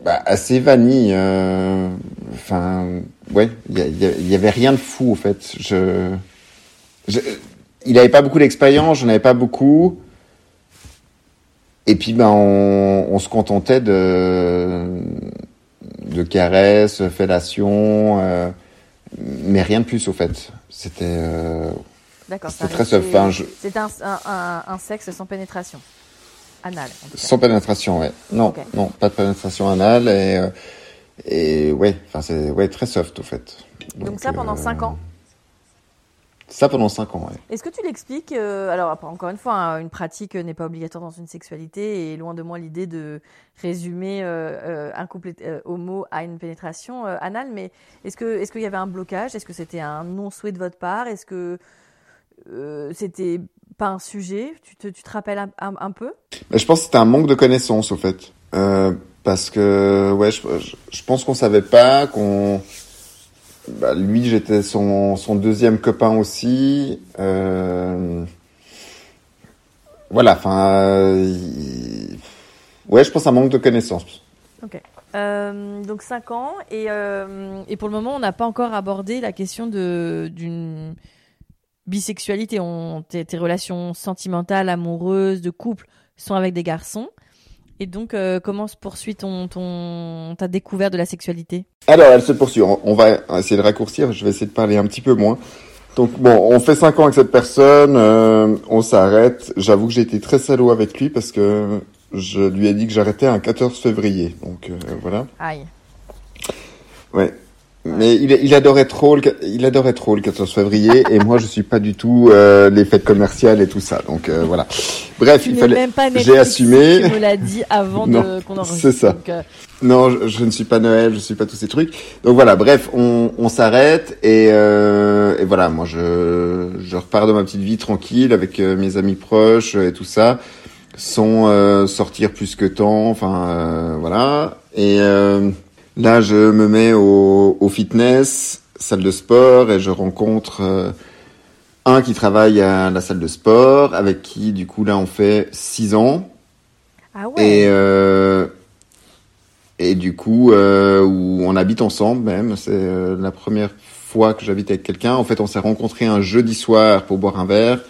bah, assez vanille. Euh, enfin, ouais, il y, y, avait rien de fou en fait. Je, je il avait pas beaucoup d'expérience, j'en avais pas beaucoup. Et puis ben on, on se contentait de de caresses, fellations, euh, mais rien de plus au fait. C'était euh, D'accord. C'était très Enfin, je... C'était un, un, un sexe sans pénétration. Anal. Sans pénétration, ouais. Non, okay. non, pas de pénétration anale et euh, et ouais, enfin c'est ouais très soft au fait. Donc, Donc ça pendant 5 euh, ans. Ça pendant 5 ans, ouais. Est-ce que tu l'expliques euh, Alors encore une fois, hein, une pratique n'est pas obligatoire dans une sexualité et loin de moi l'idée de résumer euh, un couple homo à une pénétration anale. Mais est-ce que est-ce qu'il y avait un blocage? Est-ce que c'était un non souhait de votre part? Est-ce que c'était pas un sujet tu te, tu te rappelles un, un, un peu? Je pense que c'était un manque de connaissances, au fait. Euh, parce que, ouais, je, je pense qu'on savait pas, qu'on... Bah, lui, j'étais son, son deuxième copain aussi. Euh... Voilà, enfin... Il... Ouais, je pense un manque de connaissances. Ok. Euh, donc 5 ans, et, et pour le moment, on n'a pas encore abordé la question d'une bisexualité, on, tes, tes, relations sentimentales, amoureuses, de couple sont avec des garçons. Et donc, euh, comment se poursuit ton, ton, ta découverte de la sexualité? Alors, elle se poursuit. On, on, va essayer de raccourcir. Je vais essayer de parler un petit peu moins. Donc, bon, on fait cinq ans avec cette personne. Euh, on s'arrête. J'avoue que j'ai été très salaud avec lui parce que je lui ai dit que j'arrêtais un 14 février. Donc, euh, voilà. Aïe. Ouais. Mais il, il, adorait trop le, il adorait trop le 14 février et moi je suis pas du tout euh, les fêtes commerciales et tout ça. Donc euh, voilà. Bref, tu il fallait. Même pas J'ai assumé. Tu me l'as dit avant qu'on enregistre. C'est ça. Donc, euh... Non, je, je, ne suis pas Noël, je suis pas tous ces trucs. Donc voilà, bref, on, on s'arrête et, euh, et voilà, moi je, je repars de ma petite vie tranquille avec euh, mes amis proches et tout ça, sans euh, sortir plus que temps. Enfin voilà et Là, je me mets au, au, fitness, salle de sport, et je rencontre euh, un qui travaille à la salle de sport, avec qui, du coup, là, on fait six ans. Ah ouais. Et, euh, et du coup, euh, où on habite ensemble même. C'est la première fois que j'habite avec quelqu'un. En fait, on s'est rencontrés un jeudi soir pour boire un verre.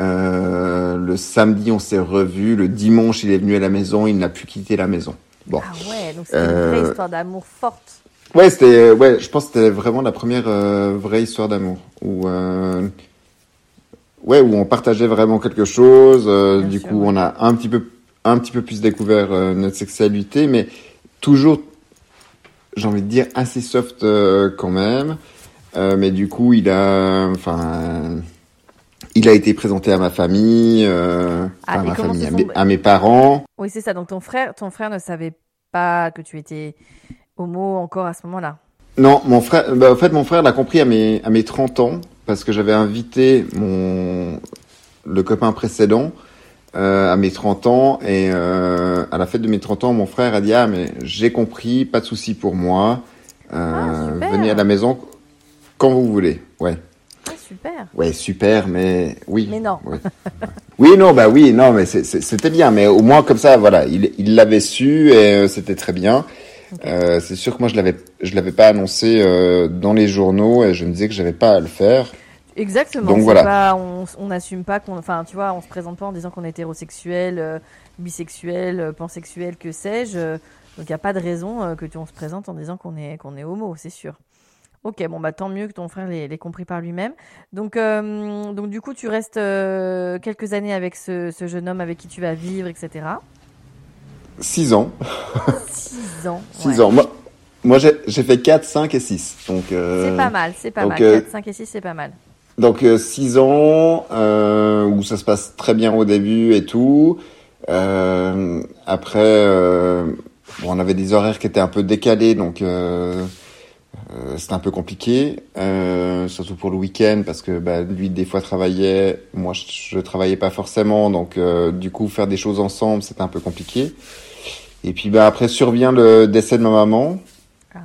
Le le samedi, on s'est revus. Le dimanche, il est venu à la maison. Il n'a plus quitté la maison. Bon. Ah ouais, donc c'est une vraie Euh, histoire d'amour forte. Ouais, c'était, ouais, je pense que c'était vraiment la première euh, vraie histoire d'amour où, euh, ouais, où on partageait vraiment quelque chose. euh, du sûr, coup, ouais. on a un petit peu, un petit peu plus découvert euh, notre sexualité, mais toujours, j'ai envie de dire, assez soft euh, quand même. Euh, mais du coup, il a, enfin, euh, il a été présenté à ma famille, euh, Ah, à ma famille, à mes, à mes parents. Oui, c'est ça. Donc ton frère, ton frère ne savait pas que tu étais homo encore à ce moment-là. Non, mon frère, bah, en fait, mon frère l'a compris à mes, à mes 30 ans, parce que j'avais invité mon, le copain précédent, euh, à mes 30 ans, et, euh, à la fête de mes 30 ans, mon frère a dit, ah, mais j'ai compris, pas de souci pour moi, euh, Ah, venez à la maison quand vous voulez. Ouais. Super. Ouais, super, mais oui. Mais non. Ouais. oui, non, bah oui, non, mais c'était bien, mais au moins comme ça, voilà, il l'avait su et euh, c'était très bien. Euh, c'est sûr que moi je l'avais je l'avais pas annoncé euh, dans les journaux et je me disais que j'avais pas à le faire. Exactement. Donc voilà. pas- on n'assume pas qu'on, enfin, tu vois, on se présente pas en disant qu'on est hétérosexuel, bisexuel, pansexuel, que sais-je. donc il y a pas de raison que tu on se présente en disant qu'on est qu'on est homo, c'est sûr. Ok, bon bah tant mieux que ton frère l'ait compris par lui-même. Donc euh, donc du coup tu restes euh, quelques années avec ce, ce jeune homme avec qui tu vas vivre, etc. Six ans, Six ans. six ouais. ans. Moi, moi j'ai fait 4, 5 et 6. Donc euh, C'est pas mal, c'est pas donc, mal. euh, 4, 5 et 6, c'est pas mal. Donc euh, six ans euh, où ça se passe très bien au début et tout. Euh, après, euh, bon, on avait des horaires qui étaient un peu décalés, donc euh, c'était un peu compliqué, euh, surtout pour le week-end parce que bah, lui des fois travaillait, moi je, je travaillais pas forcément, donc euh, du coup faire des choses ensemble c'était un peu compliqué. Et puis bah après survient le décès de ma maman. Ah.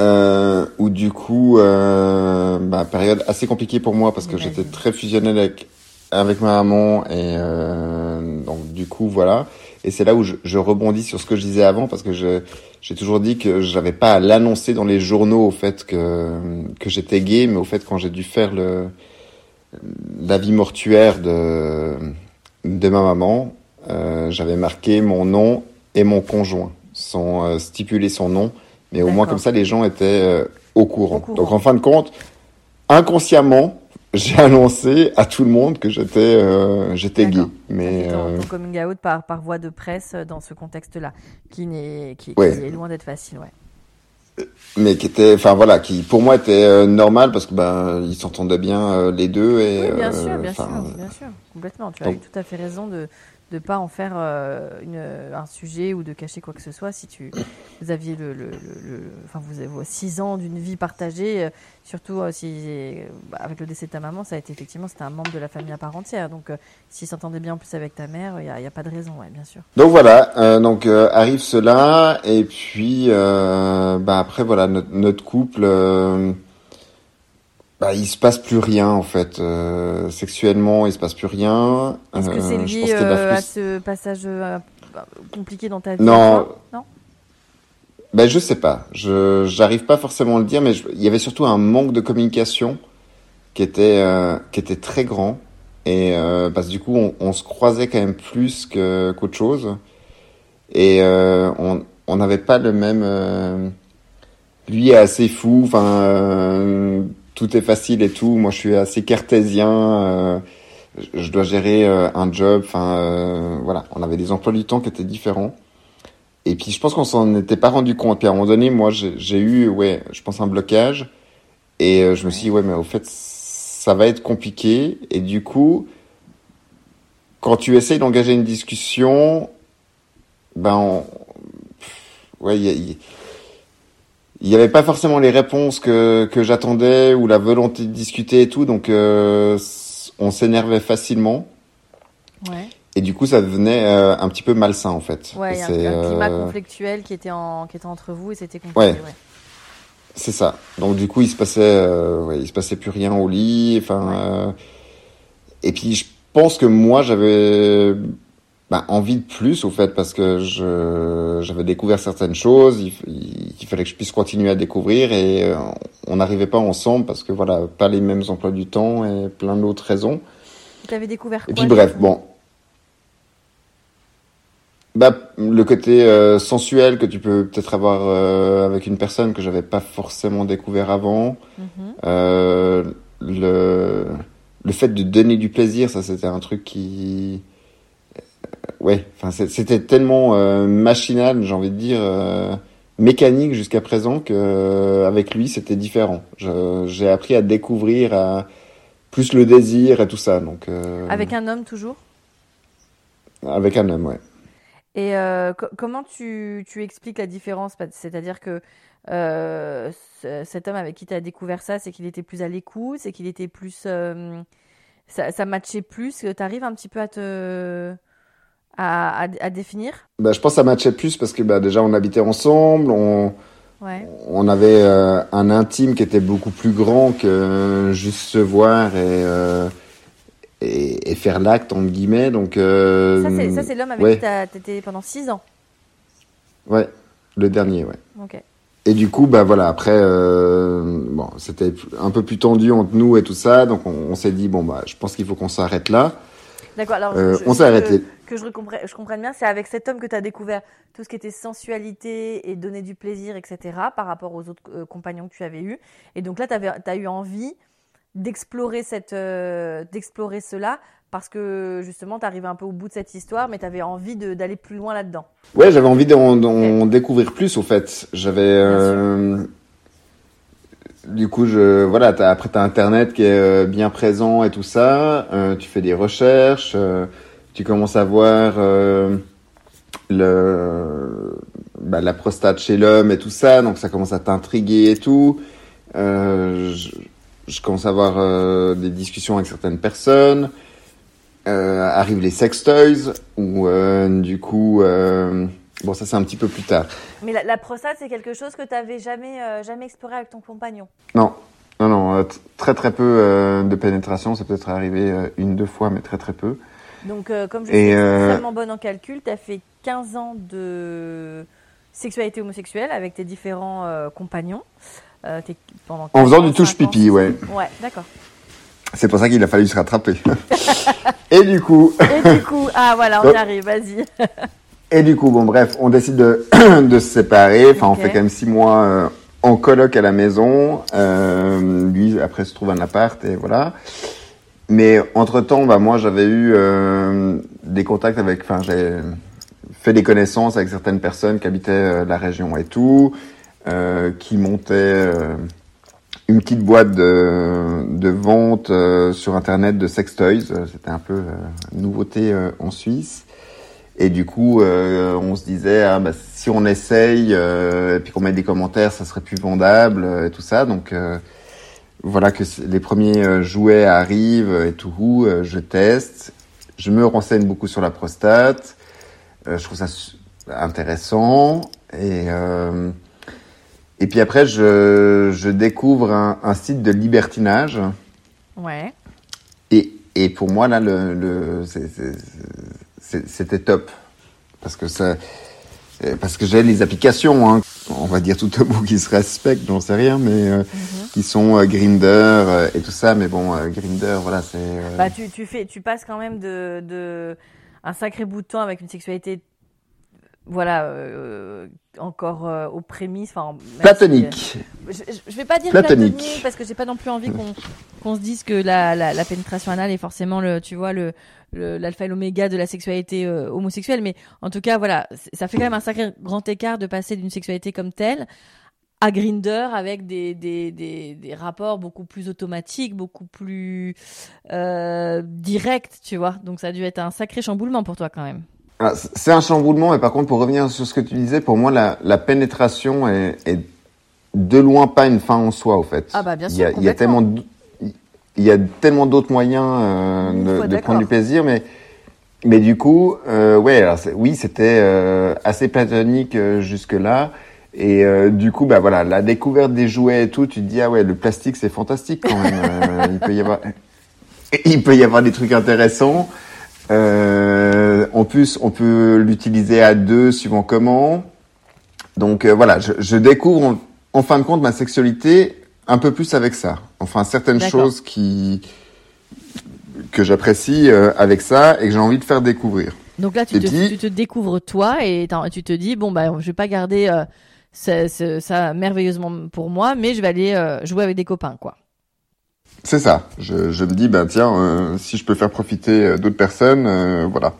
Euh, où du coup, euh, bah, période assez compliquée pour moi parce que j'étais très fusionnel avec avec ma maman et euh, donc du coup voilà. Et c'est là où je, je rebondis sur ce que je disais avant parce que je j'ai toujours dit que j'avais pas à l'annoncer dans les journaux au fait que que j'étais gay, mais au fait quand j'ai dû faire le l'avis mortuaire de de ma maman, euh, j'avais marqué mon nom et mon conjoint sans euh, stipuler son nom, mais au moins comme ça les gens étaient euh, au, courant. Au courant. Donc en fin de compte, inconsciemment, j'ai annoncé à tout le monde que j'étais euh, j'étais gay, mais Ton- euh, ton coming out par, par voie de presse euh, dans ce contexte-là, qui, n'est, qui, Ouais. qui est loin d'être facile, ouais. mais qui était enfin voilà qui pour moi était euh, normal parce que ben ils s'entendaient bien les deux et Oui, bien sûr, bien sûr, bien sûr, complètement. Tu as donc- eu tout à fait raison de ne pas en faire euh, un sujet ou de cacher quoi que ce soit. Si tu, vous aviez le, enfin vous avez six ans d'une vie partagée, euh, surtout euh, si bah, avec le décès de ta maman, ça a été effectivement c'était un membre de la famille à part entière. Donc euh, s'il s'entendait bien en plus avec ta mère, il n'y a, pas de raison, bien sûr. Donc voilà, donc arrive cela et puis bah après voilà notre, couple, bah il se passe plus rien en fait euh, sexuellement, il se passe plus rien. Est-ce que Euh, c'est je lié euh, à ce passage euh, bah, compliqué dans ta vie Non. Non? Ben je sais pas, je j'arrive pas forcément à le dire, mais je- il y avait surtout un manque de communication qui était euh, qui était très grand et euh, parce que du coup on, on se croisait quand même plus que qu'autre chose et euh, on on n'avait pas le même euh, lui est assez fou, enfin euh, tout est facile et tout, moi je suis assez cartésien. euh, je- dois gérer euh, un job, enfin euh, voilà, on avait des emplois du temps qui étaient différents. Et puis je pense qu'on s'en était pas rendu compte. Puis à un moment donné, moi j'ai eu, ouais, je pense un blocage. Et je me suis dit, ouais, mais au fait, ça va être compliqué. Et du coup, quand tu essayes d'engager une discussion, ben, ouais, il y, a- y- il y avait pas forcément les réponses que, que j'attendais ou la volonté de discuter et tout. Donc, euh, on s'énervait facilement. Ouais. Et du coup, ça devenait euh, un petit peu malsain, en fait. Ouais, il y a un, un climat euh, conflictuel qui était, en, qui était entre vous et c'était compliqué. Ouais. ouais. C'est ça. Donc du coup, il se passait, euh, ouais, il se passait plus rien au lit. Enfin, Ouais. et puis je pense que moi j'avais bah, envie de plus au fait parce que je j'avais découvert certaines choses. Il, il- il fallait que je puisse continuer à découvrir et euh, on n'arrivait pas ensemble parce que voilà, pas les mêmes emplois du temps et plein d'autres raisons. t'avais découvert quoi Et puis bref, bon. Bah, le côté euh, sensuel que tu peux peut-être avoir euh, avec une personne que j'avais pas forcément découvert avant. Euh, le, le fait de donner du plaisir, ça c'était un truc qui... Ouais, enfin c'était tellement euh, machinal, j'ai envie de dire, euh, mécanique jusqu'à présent que euh, avec lui c'était différent. J'ai appris à découvrir à plus le désir et tout ça. Donc Avec un homme toujours? Avec un homme, ouais. Et co- comment tu, tu expliques la différence? C'est-à-dire que ce- cet homme avec qui tu as découvert ça, c'est qu'il était plus à l'écoute, c'est qu'il était plus... ça, ça matchait plus, tu arrives un petit peu à te... à, à, à définir? Bah, je pense que ça matchait plus parce que bah, déjà on habitait ensemble, on, Ouais. on avait euh, un intime qui était beaucoup plus grand que juste se voir et, euh, et, et faire l'acte entre guillemets. Donc euh, Ça, c'est l'homme avec ouais. qui t'as- t'étais pendant six ans. ouais, le dernier, ouais. Et du coup, bah voilà, après, euh, bon, c'était un peu plus tendu entre nous et tout ça, donc on, on s'est dit bon bah, je pense qu'il faut qu'on s'arrête là. D'accord, alors Euh, je- on s'est arrêté. Que je comprenne, je comprenne bien, c'est avec cet homme que tu as découvert tout ce qui était sensualité et donner du plaisir, etc., par rapport aux autres euh, compagnons que tu avais eus. Et donc là, tu as eu envie d'explorer cette, euh, d'explorer cela parce que justement, tu arrivais un peu au bout de cette histoire, mais tu avais envie d'aller plus loin là-dedans. Ouais, j'avais envie d'en découvrir plus au fait. J'avais euh, du coup je voilà, t'as, après t'as internet qui est euh, bien présent et tout ça, euh, tu fais des recherches, euh, tu commences à voir le bah, la prostate chez l'homme et tout ça, donc ça commence à t'intriguer et tout. Euh, je, je commence à avoir euh, des discussions avec certaines personnes. Euh, arrivent les sex toys où du coup bon ça c'est un petit peu plus tard Mais la, la prostate, c'est quelque chose que tu n'avais jamais, euh, jamais exploré avec ton compagnon? non non non euh, très très peu euh, de pénétration c'est peut-être arrivé euh, une deux fois mais très très peu Donc, comme je suis extrêmement bonne en calcul, tu as fait 15 ans de sexualité homosexuelle avec tes différents compagnons. T'es- pendant En 15 faisant ans, du touche 5 ans, pipi, ouais. Ouais, d'accord. c'est pour ça qu'il a fallu se rattraper et du coup Et du coup, ah voilà, on y arrive, vas-y. et du coup bon bref on décide de de se séparer enfin on fait quand même six mois euh, en coloc à la maison euh, lui après se trouve un appart et voilà Mais entre-temps, bah, moi, j'avais eu euh, des contacts avec... Enfin, j'ai fait des connaissances avec certaines personnes qui habitaient euh, la région et tout, euh, qui montaient euh, une petite boîte de, de vente euh, sur Internet de sex toys. Euh, C'était un peu euh, nouveauté euh, en Suisse. Et du coup, euh, on se disait, ah, bah, si on essaye euh, et puis qu'on met des commentaires, ça serait plus vendable euh, et tout ça. Donc... voilà que les premiers jouets arrivent et tout, je teste, je me renseigne beaucoup sur la prostate, je trouve ça intéressant et et puis après je, je découvre un, un site de libertinage Ouais. et, et pour moi là le, le c'est- c'était top. Parce que ça euh, parce que j'ai les applications hein, on va dire tout au bout qui se respectent j'en sais rien mais euh, qui sont euh, Grinder euh, et tout ça mais bon euh, Grinder voilà c'est Bah, tu, tu, fais, tu passes quand même de, de un sacré bout de temps avec une sexualité, voilà, euh, encore euh, aux prémices. Enfin, même si- platonique Je, je- je vais pas dire Platonique. platonique parce que j'ai pas non plus envie qu'on qu'on se dise que la, la, la pénétration anale est forcément le, tu vois, le l'alpha et l'oméga de la sexualité euh, homosexuelle. Mais en tout cas, voilà, ça fait quand même un sacré grand écart de passer d'une sexualité comme telle à Grinder avec des, des, des, des rapports beaucoup plus automatiques, beaucoup plus euh, directs, tu vois. Donc ça a dû être un sacré chamboulement pour toi quand même. Ah, c'est un chamboulement mais par contre pour revenir sur ce que tu disais pour moi la, la pénétration est, est de loin pas une fin en soi au fait. Ah bah, bien il y sûr, a, il y a tellement il y a tellement d'autres moyens euh, Une de, prendre du plaisir mais mais du coup euh, ouais alors oui c'était euh, assez platonique jusque là et euh, du coup bah voilà la découverte des jouets et tout tu te dis ah ouais le plastique c'est fantastique quand même Euh, il peut y avoir il peut y avoir des trucs intéressants. Euh, en plus, on peut l'utiliser à deux suivant comment. Donc euh, voilà, je, je découvre en, en fin de compte ma sexualité un peu plus avec ça. Enfin, certaines choses qui que j'apprécie euh, avec ça et que j'ai envie de faire découvrir. Donc là, tu, te, puis- tu te découvres toi et tu te dis bon bah je vais pas garder euh, ça, ça- ça merveilleusement pour moi, mais je vais aller euh, jouer avec des copains quoi. C'est ça. Je, je me dis, ben tiens, euh, si je peux faire profiter euh, d'autres personnes, euh, voilà.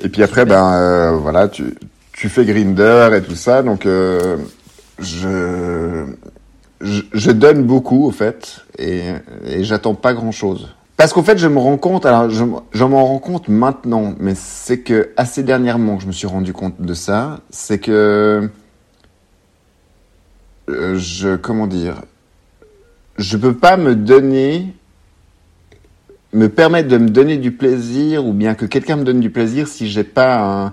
Et puis après, ben euh, voilà, tu, tu fais Grinder et tout ça, donc euh, je, je je donne beaucoup au fait et, et j'attends pas grand chose. Parce qu'en fait, je me rends compte, alors je, je m'en rends compte maintenant, mais c'est que assez dernièrement que je me suis rendu compte de ça, c'est que euh, je comment dire, je peux pas me donner, me permettre de me donner du plaisir ou bien que quelqu'un me donne du plaisir si j'ai pas un,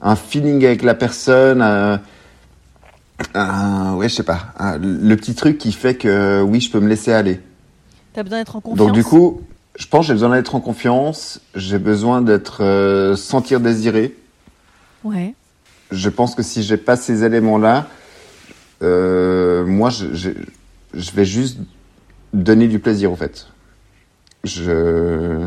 un feeling avec la personne, un, un- ouais, je sais pas, le petit truc qui fait que oui, je peux me laisser aller. T'as besoin d'être en confiance. Donc du coup, je pense que j'ai besoin d'être en confiance, j'ai besoin d'être euh, sentir désiré. ouais. Je pense que si j'ai pas ces éléments-là, euh, moi, je, je, je vais juste donner du plaisir, en fait. Je,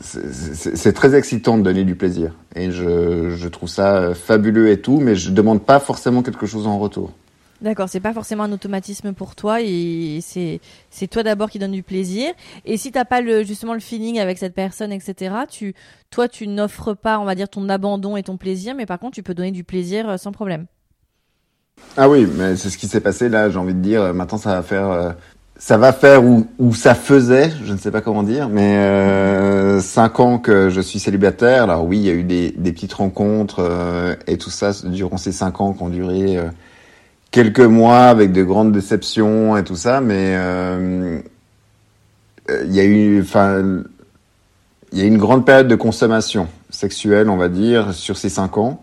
c'est- très excitant de donner du plaisir, et je, je trouve ça fabuleux et tout, mais je demande pas forcément quelque chose en retour. D'accord, c'est pas forcément un automatisme pour toi et c'est c'est toi d'abord qui donne du plaisir. Et si t'as pas le justement le feeling avec cette personne, etc. Tu toi tu n'offres pas, on va dire ton abandon et ton plaisir, mais par contre tu peux donner du plaisir euh, sans problème. Ah oui, mais c'est ce qui s'est passé là. J'ai envie de dire, maintenant ça va faire, euh, ça va faire ou ça faisait, je ne sais pas comment dire, mais euh, cinq ans que je suis célibataire. Alors oui, il y a eu des, des petites rencontres euh, et tout ça durant ces cinq ans qui ont duré euh, quelques mois avec de grandes déceptions et tout ça, mais euh, euh, il y a eu, enfin, il y a eu une grande période de consommation sexuelle, on va dire, sur ces cinq ans.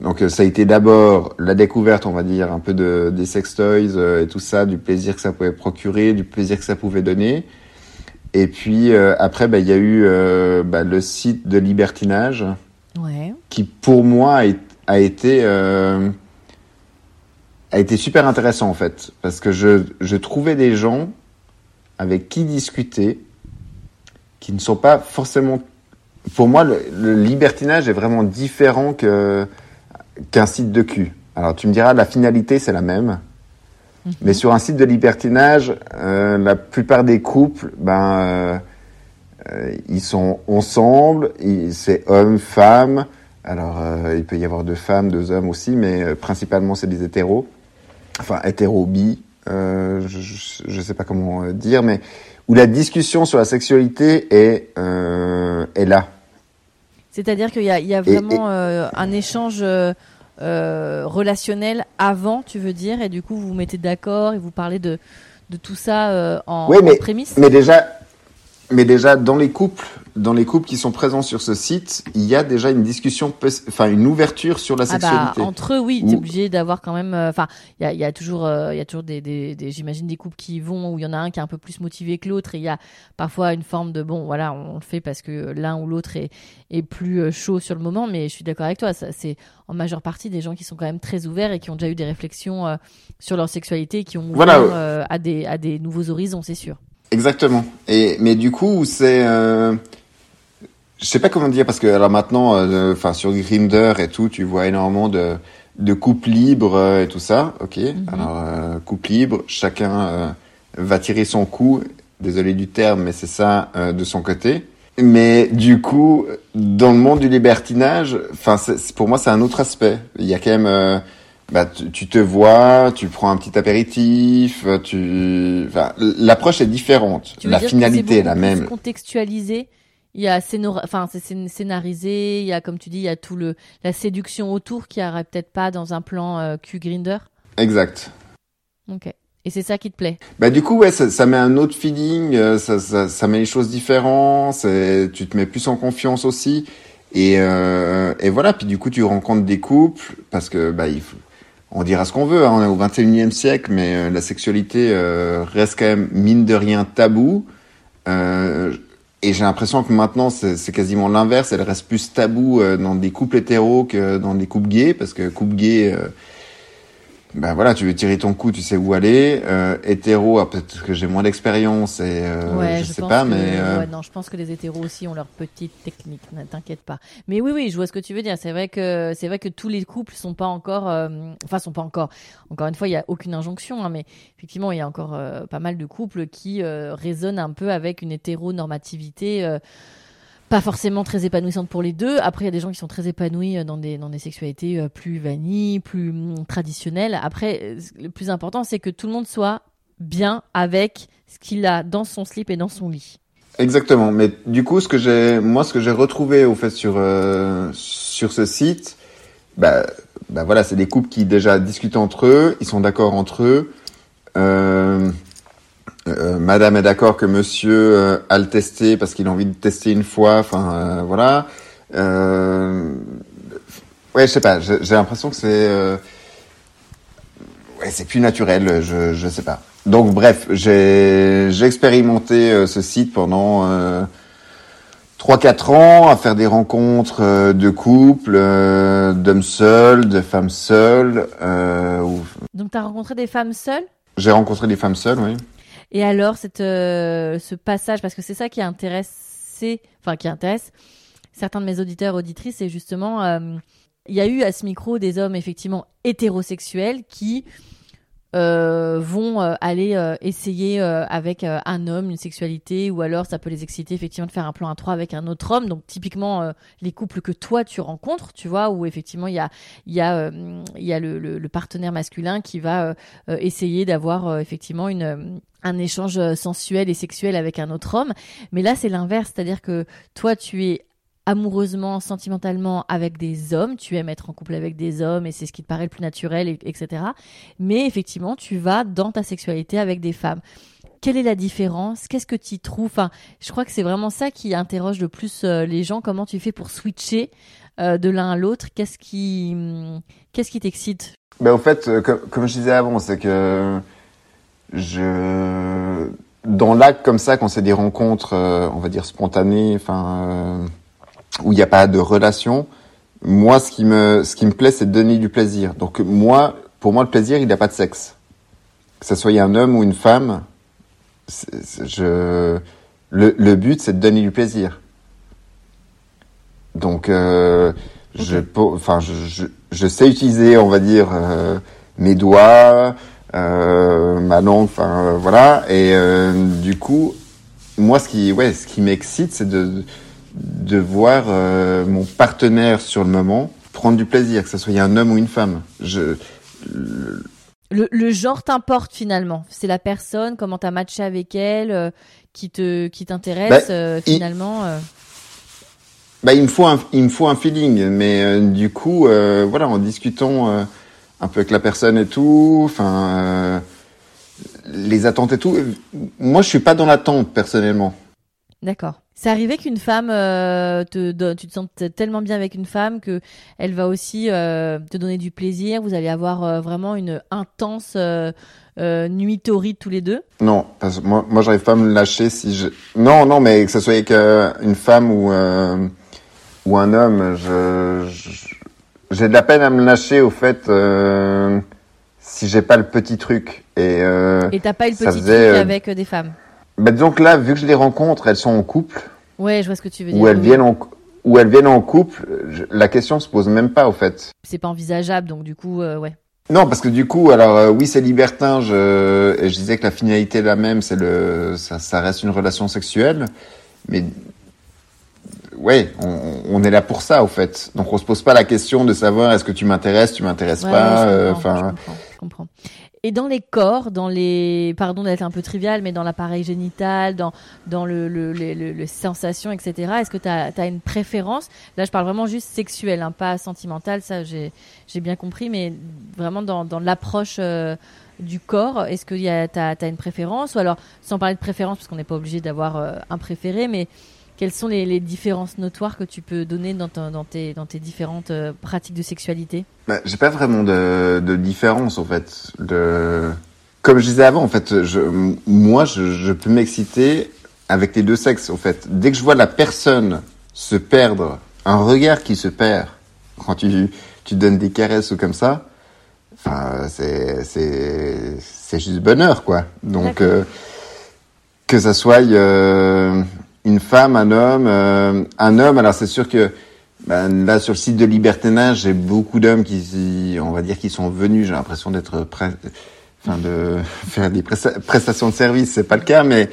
Donc euh, ça a été d'abord la découverte, on va dire, un peu de, des sextoys euh, et tout ça, du plaisir que ça pouvait procurer, du plaisir que ça pouvait donner. Et puis euh, après, bah, il y a eu euh, bah, le site de libertinage Ouais. qui, pour moi, a, a été euh, a été super intéressant en fait, parce que je, je trouvais des gens avec qui discuter qui ne sont pas forcément. Pour moi, le, le libertinage est vraiment différent que qu'un site de cul. Alors tu me diras, la finalité c'est la même. Mais sur un site de libertinage, euh, la plupart des couples, ben, euh, euh, ils sont ensemble, c'est hommes, femmes. Alors, il peut y avoir deux femmes, deux hommes aussi, mais principalement c'est des hétéros. Enfin, hétéro, bi, je, je sais pas comment dire, mais où la discussion sur la sexualité est, est là. C'est-à-dire qu'il y a, il y a Et- vraiment euh, un échange euh, euh, relationnel avant, tu veux dire, et du coup vous vous mettez d'accord et vous parlez de, de tout ça euh, en, Oui, en mais- prémisse? Mais déjà, mais déjà dans les couples, dans les couples qui sont présents sur ce site, il y a déjà une discussion, enfin une ouverture sur la Ah bah, sexualité. entre eux, oui, t'es Ou- obligé d'avoir quand même. euh, Enfin, il y a, il y a toujours, euh, il y a toujours des, des, des- j'imagine des couples qui y vont où il y en a un qui est un peu plus motivé que l'autre et il y a parfois une forme de bon, voilà, on le fait parce que l'un ou l'autre est, est plus euh, chaud sur le moment. Mais je suis d'accord avec toi, ça, c'est en majeure partie des gens qui sont quand même très ouverts et qui ont déjà eu des réflexions euh, sur leur sexualité et qui ont ouvert Voilà. à des à des nouveaux horizons, c'est sûr. Exactement. Et mais du coup, c'est, euh, je sais pas comment dire parce que alors maintenant, euh, enfin sur Grinder et tout, tu vois énormément de de couples libres euh, et tout ça. Ok. Alors euh, couple libre, chacun euh, va tirer son coup. Désolé du terme, mais c'est ça euh, de son côté. Mais du coup, dans le monde du libertinage, enfin, pour moi, c'est un autre aspect. Il y a quand même, euh, bah, tu, tu te vois, tu prends un petit apéritif, tu, enfin, l'approche est différente. Tu veux La dire que finalité c'est est la beaucoup plus même. Contextualisé. Il y a scénor... enfin c'est scén- scénarisé. Il y a comme tu dis, il y a tout le la séduction autour qui aurait peut-être pas dans un plan euh, Q Grinder. Exact. Ok. Et c'est ça qui te plaît? Bah du coup ouais ça, ça met un autre feeling, euh, ça, ça, ça met les choses différentes, tu te mets plus en confiance aussi et, euh, et voilà puis du coup tu rencontres des couples parce que bah il faut, on dira ce qu'on veut, hein, on est au 21e siècle mais euh, la sexualité euh, reste quand même mine de rien tabou euh, et j'ai l'impression que maintenant c'est quasiment l'inverse, elle reste plus tabou euh, dans des couples hétéros que dans des couples gays parce que couple gay euh, ben voilà, tu veux tirer ton coup, tu sais où aller. Euh, hétéro, ah, peut-être que j'ai moins d'expérience et euh, Ouais, je, je sais pas, que- mais euh, ouais, non, je pense que les hétéros aussi ont leur petite technique. Ne t'inquiète pas. Mais oui, oui, je vois ce que tu veux dire. C'est vrai que c'est vrai que tous les couples sont pas encore, euh, enfin, sont pas encore. Encore une fois, il y a aucune injonction, hein, mais effectivement, il y a encore euh, pas mal de couples qui euh, résonnent un peu avec une hétéronormativité. euh, pas forcément très épanouissante pour les deux. Après, il y a des gens qui sont très épanouis euh, dans des, dans des sexualités euh, plus vanilles, plus hum, traditionnelles. Après, euh, le plus important, c'est que tout le monde soit bien avec ce qu'il a dans son slip et dans son lit. exactement. Mais du coup, ce que j'ai, moi, ce que j'ai retrouvé au fait sur sur ce site, bah, bah voilà, c'est des couples qui déjà discutent entre eux, ils sont d'accord entre eux. Euh, Madame est d'accord que Monsieur euh, a le testé parce qu'il a envie de tester une fois. Enfin, euh, voilà. Euh, ouais, je sais pas. J'ai l'impression que c'est euh, ouais, c'est plus naturel. Je je sais pas. Donc bref, j'ai j'ai expérimenté ce site pendant euh, 3-4 ans à faire des rencontres de couples, d'hommes seuls, de femmes seules. Euh, Donc, tu as rencontré des femmes seules? J'ai rencontré des femmes seules, oui. Et alors, euh, ce passage, parce que c'est ça qui a intéressé, enfin qui intéresse certains de mes auditeurs auditrices, c'est justement, euh, il y a eu à ce micro des hommes effectivement hétérosexuels qui euh, vont euh, aller euh, essayer euh, avec un homme une sexualité, ou alors ça peut les exciter effectivement de faire un plan à trois avec un autre homme. Donc typiquement les couples que toi tu rencontres, tu vois, où effectivement il y a, il y a, il y a le, le- partenaire masculin qui va essayer d'avoir effectivement une un échange sensuel et sexuel avec un autre homme. Mais là, c'est l'inverse, c'est-à-dire que toi, tu es amoureusement, sentimentalement avec des hommes, tu aimes être en couple avec des hommes et c'est ce qui te paraît le plus naturel, et- etc. Mais effectivement, tu vas dans ta sexualité avec des femmes. Quelle est la différence? Qu'est-ce que tu trouves? Enfin, Je crois que c'est vraiment ça qui interroge le plus euh, les gens. Comment tu fais pour switcher euh, de l'un à l'autre? Qu'est-ce qui, hum, qu'est-ce qui t'excite? Ben, au fait, euh, comme, je disais avant, c'est que je, dans l'acte comme ça, quand c'est des rencontres, on va dire spontanées, enfin, où il n'y a pas de relation, moi, ce qui me, ce qui me plaît, c'est de donner du plaisir. Donc, moi, pour moi, le plaisir, il n'a pas de sexe. Que ce soit un homme ou une femme, je, le, le but, c'est de donner du plaisir. Donc, euh, je, po- enfin, je, je, je sais utiliser, on va dire, euh, mes doigts, euh, ma langue, enfin, euh, voilà. Et euh, du coup, moi, ce qui, ouais, ce qui m'excite, c'est de, de voir euh, mon partenaire sur le moment prendre du plaisir, que ce soit un homme ou une femme. Je, le, le genre t'importe finalement. C'est la personne, comment t'as matché avec elle, euh, qui te, qui t'intéresse Bah, euh, il- finalement. euh. Bah, il me faut un, il me faut un feeling, mais euh, du coup, euh, voilà, en discutant euh, un peu avec la personne et tout, enfin, euh, les attentes et tout. Moi, je suis pas dans l'attente personnellement. D'accord. C'est arrivé qu'une femme euh, te donne, tu te sens tellement bien avec une femme que elle va aussi euh, te donner du plaisir. Vous allez avoir euh, vraiment une intense euh, euh, nuit torride tous les deux. Non, parce que moi, moi, j'arrive pas à me lâcher si je. Non, non, mais que ce soit avec euh, une femme ou euh, ou un homme, je, je- j'ai de la peine à me lâcher au fait euh, si j'ai pas le petit truc. Et, euh, Et t'as pas eu le petit faisait, truc avec des femmes. Bah, disons que là, vu que je les rencontre, elles sont en couple. Ouais, je vois ce que tu veux dire. où elles viennent en où elles viennent en couple, je- la question se pose même pas au fait. C'est pas envisageable, donc du coup, euh, ouais. Non, parce que du coup, alors euh, oui, c'est libertin. Je, je disais que la finalité est la même, c'est le, ça, ça reste une relation sexuelle, mais ouais, on, on est là pour ça au fait. Donc on se pose pas la question de savoir est-ce que tu m'intéresses, tu m'intéresses Ouais, pas. euh, comprends, je comprends. Et dans les corps, dans les, pardon d'être un peu trivial, mais dans l'appareil génital, dans dans le le, le, le- sensation, etc. Est-ce que tu as, une préférence? Là, je parle vraiment juste sexuelle, hein, pas sentimentale. Ça, j'ai j'ai bien compris, mais vraiment dans dans l'approche euh, du corps. Est-ce que tu as, as une préférence? Ou alors, sans parler de préférence, parce qu'on n'est pas obligé d'avoir euh, un préféré, mais quelles sont les, les différences notoires que tu peux donner dans, tes, dans tes différentes euh, pratiques de sexualité? Bah, j'ai pas vraiment de, de différence en fait. De... Comme je disais avant, en fait, je, moi, je, je peux m'exciter avec les deux sexes. En fait, dès que je vois la personne se perdre, un regard qui se perd quand tu tu donnes des caresses ou comme ça, enfin, c'est c'est c'est juste bonheur, quoi. Donc euh, que ça soit euh, une femme, un homme, euh, un homme. Alors c'est sûr que ben, là sur le site de Libertinage, j'ai beaucoup d'hommes qui, on va dire, qui sont venus. J'ai l'impression d'être prêt, enfin de faire des presta- prestations de service. C'est pas le cas, mais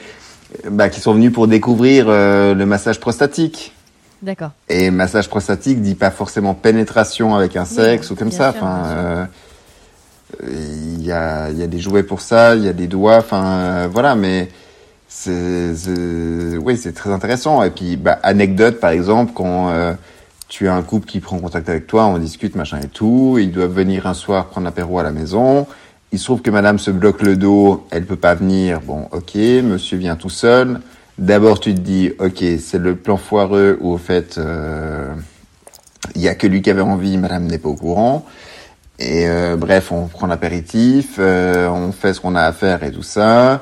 bah, qui sont venus pour découvrir euh, le massage prostatique. D'accord. Et massage prostatique dit pas forcément pénétration avec un sexe ou comme ça. sûr, Enfin, euh, il y a, il y a des jouets pour ça, il y a des doigts. Enfin, euh, voilà, mais c'est, oui, c'est très intéressant. Et puis, bah, anecdote par exemple, quand euh, tu as un couple qui prend contact avec toi, on discute, machin et tout. Ils doivent venir un soir prendre l'apéro à la maison. Il se trouve que madame se bloque le dos, elle peut pas venir. Bon, ok, monsieur vient tout seul. D'abord, tu te dis, ok, c'est le plan foireux où, au fait, euh, il y a que lui qui avait envie, madame n'est pas au courant. Et euh, bref, on prend l'apéritif, euh, on fait ce qu'on a à faire et tout ça.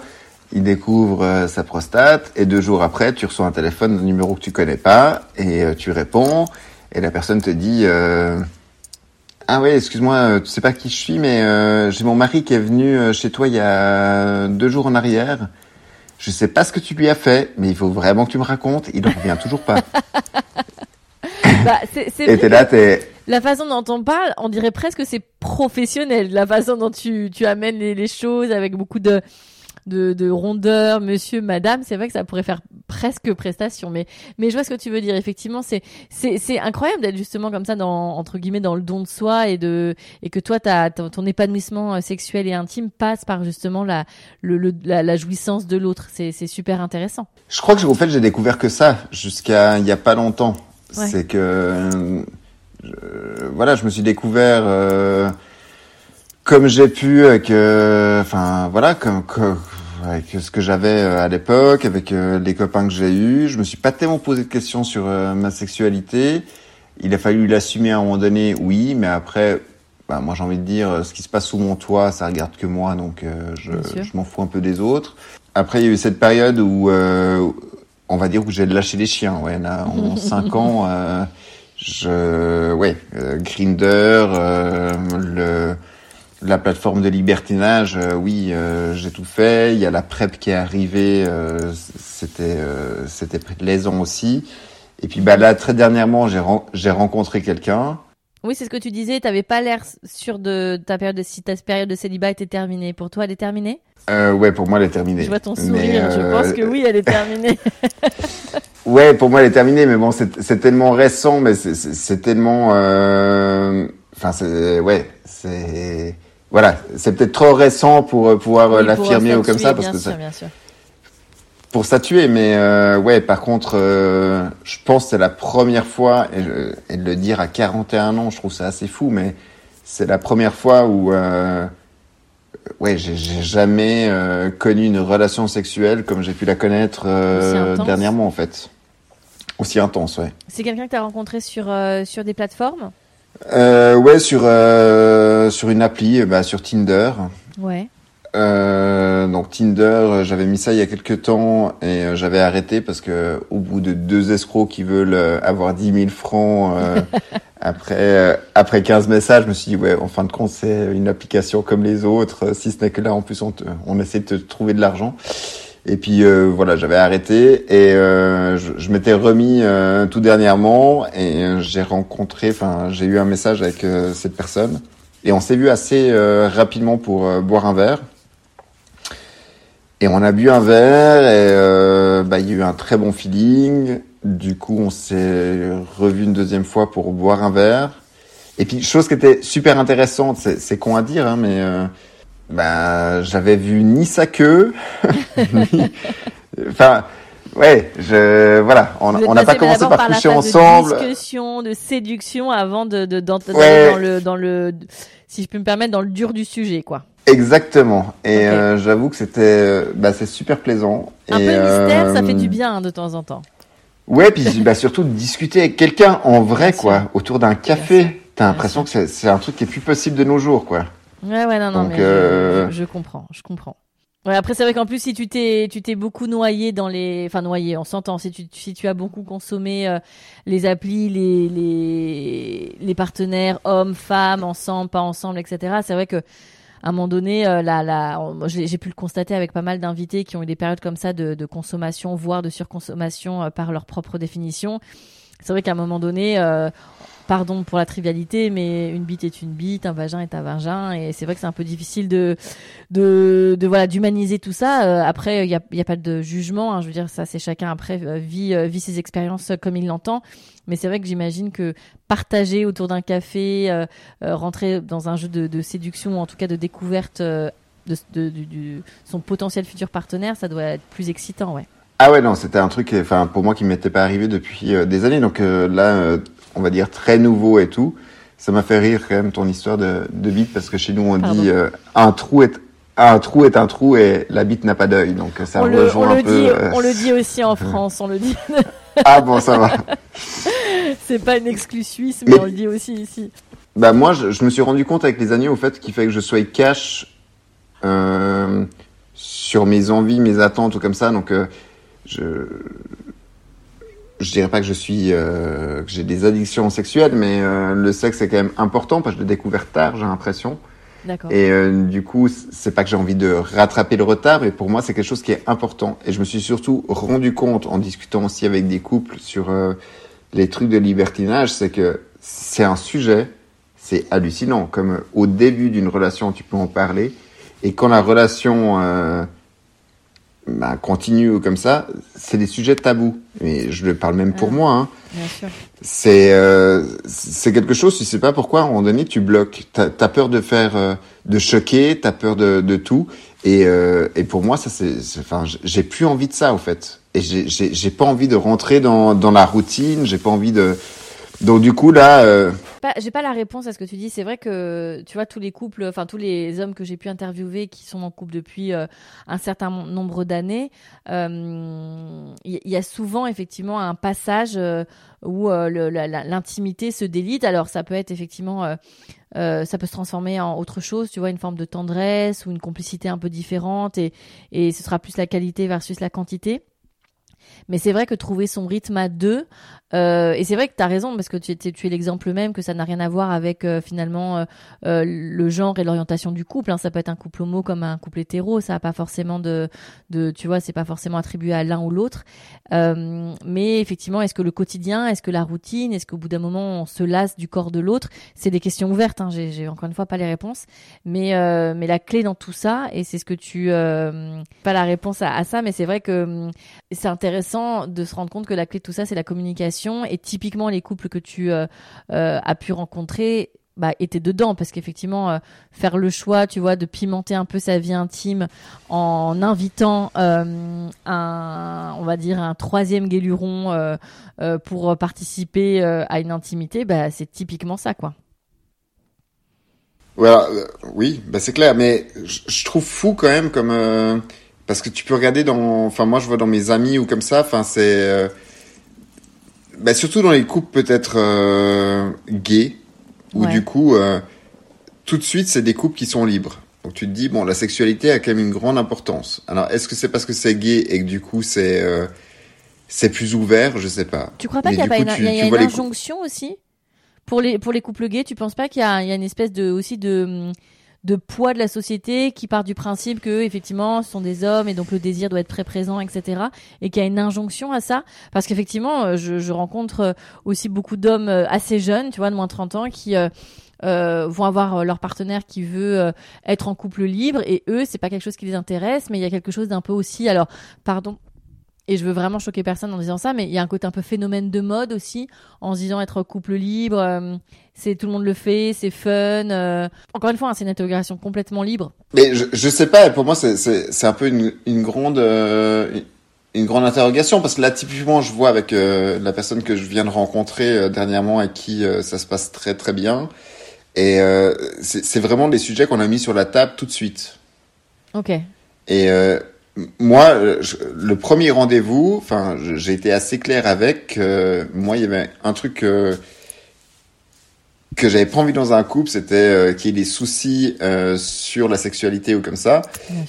Il découvre euh, sa prostate et deux jours après, tu reçois un téléphone d'un numéro que tu connais pas et euh, tu réponds et la personne te dit euh, ah oui, excuse-moi, euh, tu sais pas qui je suis, mais euh, j'ai mon mari qui est venu chez toi il y a deux jours en arrière. Je sais pas ce que tu lui as fait, mais il faut vraiment que tu me racontes. Il ne revient toujours pas. Bah, c'est c'est et vrai t'es que là, t'es la façon dont on parle, on dirait presque que c'est professionnel. La façon dont tu, tu amènes les, les choses avec beaucoup de, de, de rondeur, monsieur, madame, c'est vrai que ça pourrait faire presque prestation. Mais, mais je vois ce que tu veux dire. Effectivement, c'est, c'est, c'est incroyable d'être justement comme ça dans, entre guillemets, dans le don de soi et de, et que toi, t'as, ton, ton épanouissement euh, sexuel et intime passe par justement la, le, le- la, la jouissance de l'autre. C'est, c'est super intéressant. Je crois que en fait j'ai découvert que ça jusqu'à il y a pas longtemps. Ouais. C'est que euh, je- voilà, je me suis découvert euh, comme j'ai pu avec euh, enfin voilà comme, comme- avec ce que j'avais euh, à l'époque avec euh, les copains que j'ai eus, je me suis pas tellement posé de questions sur euh, ma sexualité. Il a fallu l'assumer à un moment donné, oui, mais après bah, moi j'ai envie de dire ce qui se passe sous mon toit, ça regarde que moi donc euh, je, je m'en fous un peu des autres. Après, il y a eu cette période où, euh, on va dire, où j'ai lâché les chiens. Ouais, là, en cinq ans, euh, je, ouais, Grinder, euh, le, la plateforme de libertinage, euh, oui, euh, j'ai tout fait. Il y a la prep qui est arrivée, euh, c'était, euh, c'était plaisant aussi. Et puis, bah là, très dernièrement, j'ai, ren- j'ai rencontré quelqu'un. Oui, c'est ce que tu disais. T'avais pas l'air sûr de ta période de, si ta période de célibat était terminée. Pour toi, elle est terminée? Euh, ouais, pour moi, elle est terminée. Je vois ton sourire. Je euh, pense que oui, elle est terminée. Ouais, pour moi, elle est terminée, mais bon, c'est tellement récent, mais c'est- tellement, euh, enfin, c'est, ouais, c'est, voilà, c'est peut-être trop récent pour euh, pouvoir euh, Oui, l'affirmer ou comme ça, parce bien que sûr, ça, bien sûr. pour statuer, mais euh, ouais, par contre, euh, je pense que c'est la première fois, et, je- et de le dire à 41 ans, je trouve ça assez fou, mais c'est la première fois où, euh, ouais, j'ai jamais euh, connu une relation sexuelle comme j'ai pu la connaître dernièrement, en fait. Aussi intense, ouais. C'est quelqu'un que tu as rencontré sur, euh, sur des plateformes? Euh, ouais, sur euh, sur une appli, euh, bah, sur Tinder. Ouais. Euh, donc Tinder, euh, j'avais mis ça il y a quelques temps et euh, j'avais arrêté parce que au bout de deux escrocs qui veulent avoir 10 000 francs euh, après euh, après 15 messages, je me suis dit ouais, en fin de compte c'est une application comme les autres. Si ce n'est que là en plus on te, on essaie de te trouver de l'argent. Et puis euh, voilà, j'avais arrêté et euh, je, je m'étais remis euh, tout dernièrement et euh, j'ai rencontré, enfin j'ai eu un message avec euh, cette personne et on s'est vu assez euh, rapidement pour boire un verre. Et on a bu un verre et bah, il y a eu un très bon feeling. Du coup, on s'est revu une deuxième fois pour boire un verre. Et puis, chose qui était super intéressante, c'est c'est con à dire, hein, mais euh, bah, j'avais vu ni sa queue, ni... Enfin, ouais, je, voilà, on n'a pas commencé par la coucher ensemble. De discussion, de séduction avant de, de, Ouais. dans le, dans le, si je peux me permettre, dans le dur du sujet, quoi. Exactement. Et euh, j'avoue que c'était, euh, bah, c'est super plaisant. Un Et, peu de mystère, ça euh, fait du bien hein, de temps en temps. Ouais, puis bah, surtout de discuter avec quelqu'un en vrai, quoi, autour d'un café. T'as l'impression que c'est c'est un truc qui est plus possible de nos jours, quoi. Ouais, ouais, non, non, Donc, mais je- euh, je, je comprends, je comprends. Ouais, après c'est vrai qu'en plus si tu t'es tu t'es beaucoup noyé dans les enfin noyé on s'entend si tu si tu as beaucoup consommé euh, les applis les les les partenaires hommes femmes ensemble pas ensemble etc c'est vrai que à un moment donné euh, la la j'ai pu le constater avec pas mal d'invités qui ont eu des périodes comme ça de, de consommation voire de surconsommation euh, par leur propre définition c'est vrai qu'à un moment donné pardon pour la trivialité, mais une bite est une bite, un vagin est un vagin, et c'est vrai que c'est un peu difficile de, de, voilà, d'humaniser tout ça. Euh, après, il y a, a, pas de jugement, hein, je veux dire, ça c'est chacun après euh, vit, euh, vit ses expériences comme il l'entend. Mais c'est vrai que j'imagine que partager autour d'un café, rentrer dans un jeu de, séduction ou en tout cas de découverte de, son potentiel futur partenaire, ça doit être plus excitant, ouais. Ah ouais non, c'était un truc, enfin pour moi qui m'était pas arrivé depuis des années. Donc là, on va dire, très nouveau et tout. Ça m'a fait rire quand même ton histoire de, de bite parce que chez nous on dit euh, un trou est un trou est un trou et la bite n'a pas d'œil. Donc ça on rejoint le, un peu. Dit, euh, On le dit aussi en France, on le dit. ah bon, ça va. C'est pas une exclue suisse, mais, on le dit aussi ici. Bah moi, je, me suis rendu compte avec les années au fait qu'il fait que je sois cash euh, sur mes envies, mes attentes ou comme ça. Donc je je dirais pas que je suis euh, que j'ai des addictions sexuelles, mais euh, le sexe est quand même important parce que je l'ai découvert tard, j'ai l'impression. Et euh, du coup, c'est pas que j'ai envie de rattraper le retard, mais pour moi, c'est quelque chose qui est important. Et je me suis surtout rendu compte en discutant aussi avec des couples sur euh, les trucs de libertinage, c'est que c'est un sujet, c'est hallucinant. Comme au début d'une relation, tu peux en parler, et quand la relation bah, continue comme ça, c'est des sujets tabous. Mais je le parle même pour moi. Hein. C'est euh, c'est quelque chose, tu sais pas pourquoi, à un moment donné, tu bloques. T'as as peur de faire, euh, de choquer, t'as peur de, de tout. Et, euh, et pour moi, ça c'est, enfin, j'ai plus envie de ça, au fait. Et j'ai pas envie de rentrer dans, dans la routine. J'ai pas envie de. Donc du coup là. Euh, j'ai pas la réponse à ce que tu dis. C'est vrai que tu vois tous les couples, enfin tous les hommes que j'ai pu interviewer qui sont en couple depuis euh, un certain nombre d'années, il euh, y, a souvent effectivement un passage euh, où l'intimité se délite. Alors ça peut être effectivement, ça peut se transformer en autre chose. Tu vois, une forme de tendresse ou une complicité un peu différente, et, et ce sera plus la qualité versus la quantité. Mais c'est vrai que trouver son rythme à deux, euh, et c'est vrai que tu as raison, parce que tu, tu es l'exemple même que ça n'a rien à voir avec euh, finalement euh, euh, le genre et l'orientation du couple. Hein. Ça peut être un couple homo comme un couple hétéro, ça n'a pas forcément de, de tu vois, c'est pas forcément attribué à l'un ou l'autre. mais effectivement, est-ce que le quotidien, est-ce que la routine, est-ce qu'au bout d'un moment on se lasse du corps de l'autre? C'est des questions ouvertes. Hein. J'ai encore une fois pas les réponses, mais mais la clé dans tout ça, et c'est ce que tu pas la réponse à, à ça, mais c'est vrai que hum, c'est intéressant de se rendre compte que la clé de tout ça, c'est la communication. Et typiquement, les couples que tu euh, euh, as pu rencontrer bah, étaient dedans. Parce qu'effectivement, euh, faire le choix, tu vois, de pimenter un peu sa vie intime en invitant un, on va dire, un troisième guéluron pour participer à une intimité, bah, c'est typiquement ça, quoi. Voilà, oui, bah c'est clair, mais je trouve fou quand même comme parce que tu peux regarder dans, enfin moi je vois dans mes amis ou comme ça, enfin c'est bah, surtout dans les couples peut-être euh, gays, où du coup, euh, tout de suite, c'est des couples qui sont libres. Donc tu te dis, bon, la sexualité a quand même une grande importance. Alors, est-ce que c'est parce que c'est gay et que du coup, c'est euh, c'est plus ouvert? Je sais pas. Tu crois pas qu'il y a, pas une, y a une injonction aussi? Pour les, pour les couples gays Tu penses pas qu'il y, y, a une espèce de, aussi de hum, de poids de la société qui part du principe que effectivement ce sont des hommes et donc le désir doit être très présent etc et qu'il y a une injonction à ça. Parce qu'effectivement euh, je, rencontre euh, aussi beaucoup d'hommes euh, assez jeunes tu vois de moins de 30 ans qui vont avoir leur partenaire qui veut être en couple libre et eux c'est pas quelque chose qui les intéresse mais il y a quelque chose d'un peu aussi alors pardon et je veux vraiment choquer personne en disant ça, mais il y a un côté un peu phénomène de mode aussi, en se disant être couple libre, euh, c'est tout le monde le fait, c'est fun. Euh. Encore une fois, hein, c'est une intégration complètement libre. Mais je, je sais pas, pour moi, c'est un peu une, une grande euh, une grande interrogation parce que là, typiquement, je vois avec la personne que je viens de rencontrer dernièrement et qui ça se passe très très bien. Et c'est vraiment des sujets qu'on a mis sur la table tout de suite. Ok. Et moi, le premier rendez-vous, enfin, j'ai été assez clair avec. moi, il y avait un truc. que j'avais pas envie dans un couple, c'était euh, qu'il y ait des soucis euh, sur la sexualité ou comme ça.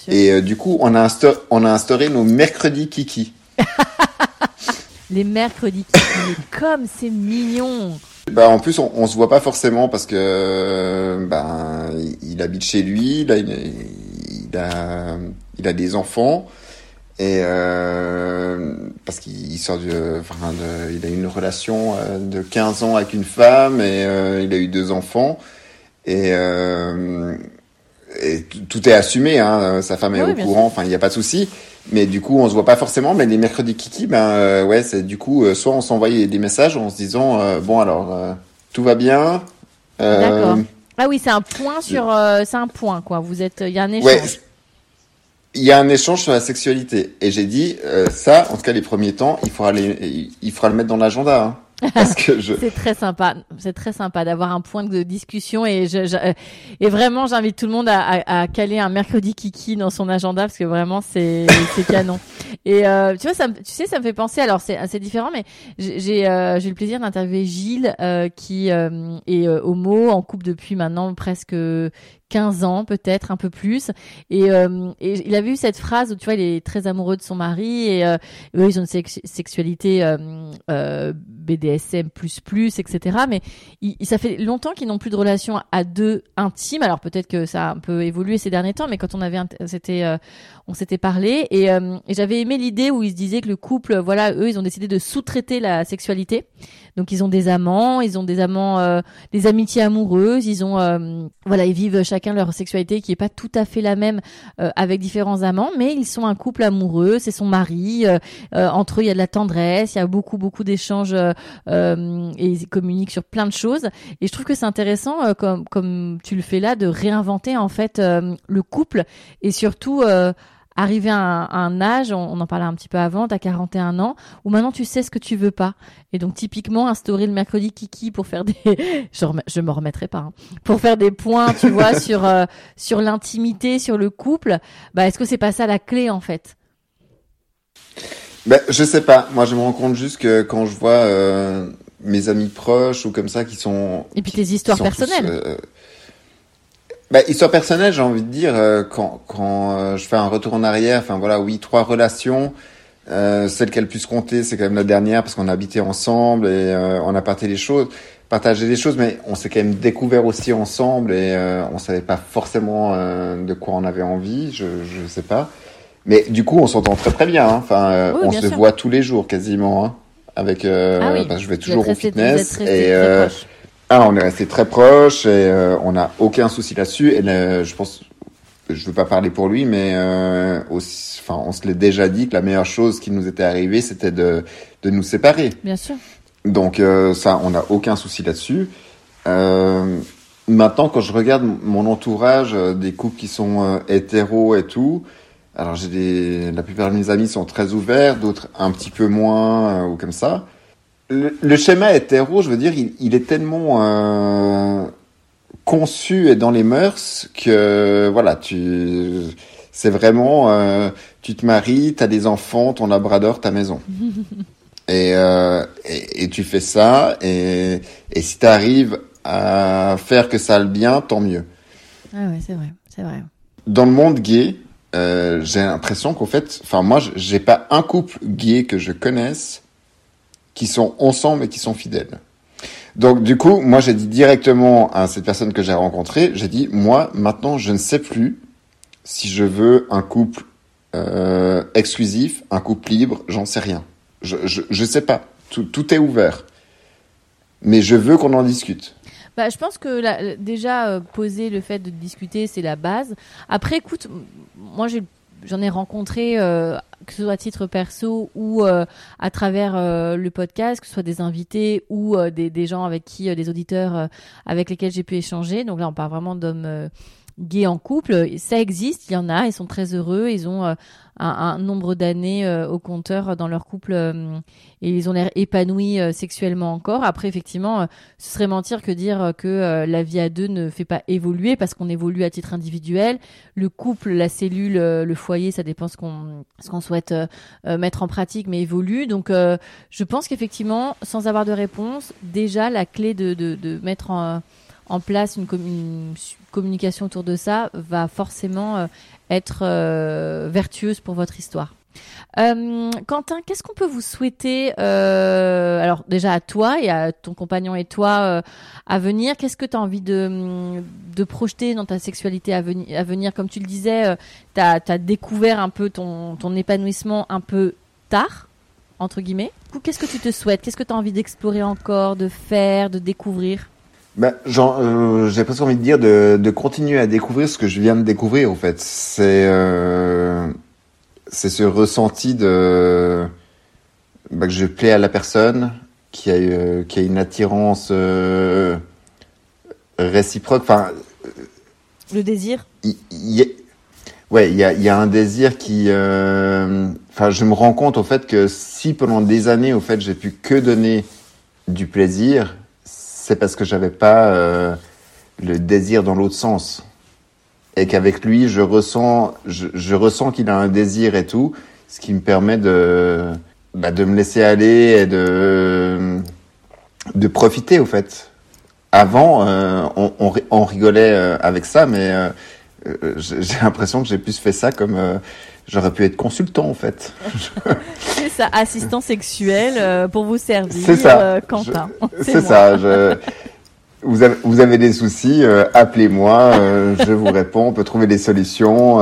Et euh, du coup, on a, instauré, on a instauré nos mercredis kiki. Les mercredis kiki, comme c'est mignon. Bah, en plus, on, on se voit pas forcément parce que ben il, habite chez lui, là, il, il, a, il a des enfants. Et euh, parce qu'il sort du, enfin, de, il a une relation euh, de 15 ans avec une femme et euh, il a eu deux enfants. Et, euh, et tout est assumé, hein, sa femme est au courant, enfin il n'y a pas de souci. Mais du coup, on se voit pas forcément. Mais les mercredis kiki, ben ouais, c'est du coup soit on s'envoyait des messages en se disant bon alors tout va bien. D'accord. Ah oui, c'est un point sur, c'est un point quoi. Vous êtes, il y a un échange il y a un échange sur la sexualité. Et j'ai dit, euh, ça, en tout cas les premiers temps, il faudra, les, il faudra le mettre dans l'agenda. Hein. Parce que je... c'est très sympa, c'est très sympa d'avoir un point de discussion et je, je et vraiment j'invite tout le monde à, à, à, caler un mercredi kiki dans son agenda parce que vraiment c'est c'est canon. Et euh, tu vois ça, tu sais ça me fait penser alors c'est assez différent mais j'ai euh, j'ai le plaisir d'interviewer Gilles euh, qui euh, est homo en couple depuis maintenant presque 15 ans peut-être un peu plus. Et, euh, et, il avait eu cette phrase où tu vois il est très amoureux de son mari et eux ils ont une sexualité euh, euh, BDSM etc mais il, ça fait longtemps qu'ils n'ont plus de relation à deux intime alors peut-être que ça a un peu évolué ces derniers temps mais quand on avait c'était on s'était parlé et, et j'avais aimé l'idée où ils se disaient que le couple voilà eux ils ont décidé de sous-traiter la sexualité donc ils ont des amants ils ont des amants des amitiés amoureuses ils ont voilà ils vivent chacun leur sexualité qui est pas tout à fait la même euh, avec différents amants, mais ils sont un couple amoureux, c'est son mari. Euh, euh, entre eux, il y a de la tendresse, il y a beaucoup beaucoup d'échanges et ils communiquent sur plein de choses. Et je trouve que c'est intéressant, comme comme tu le fais là, de réinventer en fait le couple et surtout arriver à un, âge, on, en parlait un petit peu avant, tu as 41 ans, où maintenant tu sais ce que tu veux pas. Et donc typiquement, instaurer le mercredi kiki pour faire des... je, me remettrai pas. Hein. Pour faire des points, tu vois, sur, euh, sur l'intimité, sur le couple, bah, est-ce que c'est pas ça la clé en fait? Ben, Je sais pas. Moi, je me rends compte juste que quand je vois euh, mes amis proches ou comme ça qui sont... Et puis tes histoires personnelles. Euh, bah, histoire personnelle, j'ai envie de dire, euh, quand, quand euh, je fais un retour en arrière, enfin voilà, oui, trois relations. Euh, celle qui a le plus compté, c'est quand même la dernière parce qu'on a habité ensemble et euh, on a partagé les choses, partagé des choses, mais on s'est quand même découvert aussi ensemble et on savait pas forcément de quoi on avait envie, je je sais pas. Mais du coup, on s'entend très très bien. Hein. Enfin, on se voit tous les jours quasiment. Hein, avec, ah oui. je vais toujours au fitness et ah, on est resté très proches et euh, on n'a aucun souci là-dessus. Et je pense, je veux pas parler pour lui, mais euh, aussi, enfin, on se l'est déjà dit que la meilleure chose qui nous était arrivée, c'était de, de nous séparer. Bien sûr. Donc euh, ça, on n'a aucun souci là-dessus. Euh, maintenant, quand je regarde mon entourage, euh, des couples qui sont hétéros et tout, alors j'ai des, la plupart de mes amis sont très ouverts, d'autres un petit peu moins ou comme ça le, schéma hétéro, je veux dire, il, est tellement euh, conçu et dans les mœurs que voilà, tu c'est vraiment euh, tu te maries, tu as des enfants, ton labrador, ta maison. Euh, et, et, tu fais ça et, et si tu arrives à faire que ça aille bien, tant mieux. Ah ouais, c'est vrai, c'est vrai. Dans le monde gay, j'ai l'impression qu'en fait, enfin moi, j'ai pas un couple gay que je connaisse qui sont ensemble et qui sont fidèles. Donc du coup, moi j'ai dit directement à cette personne que j'ai rencontrée, j'ai dit moi maintenant je ne sais plus si je veux un couple euh, exclusif, un couple libre, j'en sais rien. Je, je je sais pas. Tout, tout est ouvert. Mais je veux qu'on en discute. Bah, je pense que déjà euh, poser le fait de discuter, c'est la base. Après, écoute, moi j'en ai rencontré, euh, que ce soit à titre perso ou euh, à travers euh, le podcast, que ce soit des invités ou des, des, gens avec qui, des auditeurs avec lesquels j'ai pu échanger. Donc là, on parle vraiment d'hommes gays en couple. Ça existe, il y en a, ils sont très heureux, ils ont un, un, nombre d'années au compteur dans leur couple et ils ont l'air épanouis sexuellement encore. Après, effectivement, ce serait mentir que dire que la vie à deux ne fait pas évoluer parce qu'on évolue à titre individuel. Le couple, la cellule, le foyer, ça dépend ce qu'on ce qu'on souhaite mettre en pratique, mais évolue. Donc, je pense qu'effectivement, sans avoir de réponse, déjà la clé de, de, de mettre en en place une, communication autour de ça va forcément euh, être euh, vertueuse pour votre histoire. Euh, Quentin, qu'est-ce qu'on peut vous souhaiter Alors déjà à toi et à ton compagnon et toi à venir, qu'est-ce que tu as envie de, de projeter dans ta sexualité à, venir, à venir? Comme tu le disais, tu as, découvert un peu ton, ton épanouissement un peu tard, entre guillemets. Qu'est-ce que tu te souhaites? Qu'est-ce que tu as envie d'explorer encore, de faire, de découvrir? Bah, euh, j'ai presque envie de dire de, de, continuer à découvrir ce que je viens de découvrir, en fait. C'est euh, c'est ce ressenti de bah, que je plais à la personne, qui a, euh, qui a une attirance euh, réciproque. Enfin, le désir? Il, y ouais, il y a, y a un désir qui. Enfin, je me rends compte au fait que si pendant des années, au fait, j'ai pu que donner du plaisir c'est parce que j'avais pas euh, le désir dans l'autre sens. Et qu'avec lui, je ressens, je, ressens qu'il a un désir et tout, ce qui me permet de, bah, de me laisser aller et de, de profiter, au fait. Avant, euh, on, rigolait euh, avec ça, mais j'ai l'impression que j'ai plus fait ça comme j'aurais pu être consultant en fait. c'est ça, assistant sexuel euh, pour vous servir. C'est ça, euh, Quentin. C'est ça. Je... Vous avez, vous avez des soucis, euh, appelez-moi, je vous réponds, on peut trouver des solutions,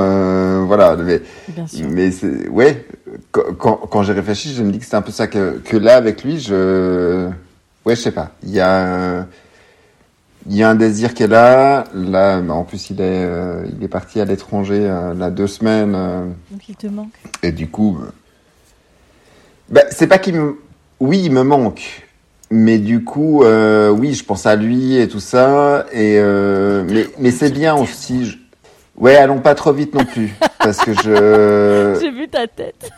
voilà. Mais, Bien sûr. mais c'est, ouais, quand, quand j'ai réfléchi, je me dis que c'est un peu ça que, que là avec lui, je, ouais, je sais pas. Il y a, il y a un désir qui est là. Là, en plus, il est, euh, il est parti à l'étranger euh, là deux semaines. Euh. Donc il te manque. Et du coup, ben, c'est pas qu'il me, oui, il me manque. Mais du coup, oui, je pense à lui et tout ça. Et mais, mais c'est bien aussi. Ouais, allons pas trop vite non plus, parce que je. J'ai vu ta tête.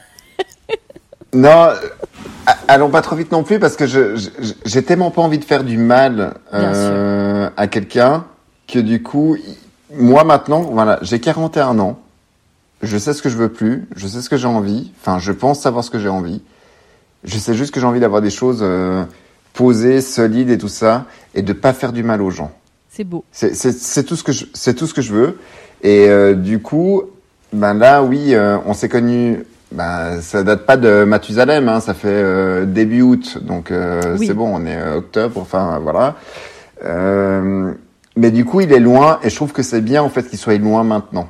non, allons pas trop vite non plus parce que j'ai tellement pas envie de faire du mal euh, à quelqu'un que du coup moi maintenant voilà j'ai 41 ans je sais ce que je veux plus je sais ce que j'ai envie enfin je pense savoir ce que j'ai envie je sais juste que j'ai envie d'avoir des choses euh, posées solides et tout ça et de pas faire du mal aux gens. C'est beau. C'est tout ce que je c'est tout ce que je veux et euh, du coup ben là oui on s'est connus bah, ça date pas de Mathusalem, hein, ça fait euh, début août, donc euh, c'est bon, on est euh, octobre, enfin voilà. mais du coup, il est loin, et je trouve que c'est bien en fait qu'il soit loin maintenant,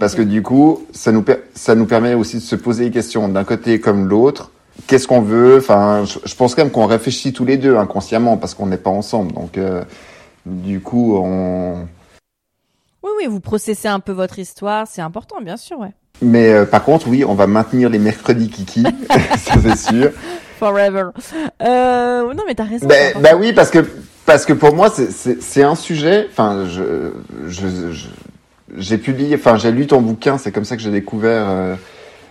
parce que du coup, ça nous ça nous permet aussi de se poser des questions d'un côté comme l'autre. Qu'est-ce qu'on veut? Enfin, je, pense quand même qu'on réfléchit tous les deux inconsciemment parce qu'on n'est pas ensemble, donc du coup, on. Oui, oui, vous processez un peu votre histoire, c'est important, bien sûr, ouais. Mais euh, par contre, oui, on va maintenir les mercredis kiki, ça c'est sûr. Forever. Euh, non, mais t'as raison. Ben, bah oui, parce que parce que pour moi, c'est un sujet. Enfin, je j'ai publié, enfin j'ai lu ton bouquin, c'est comme ça que j'ai découvert euh,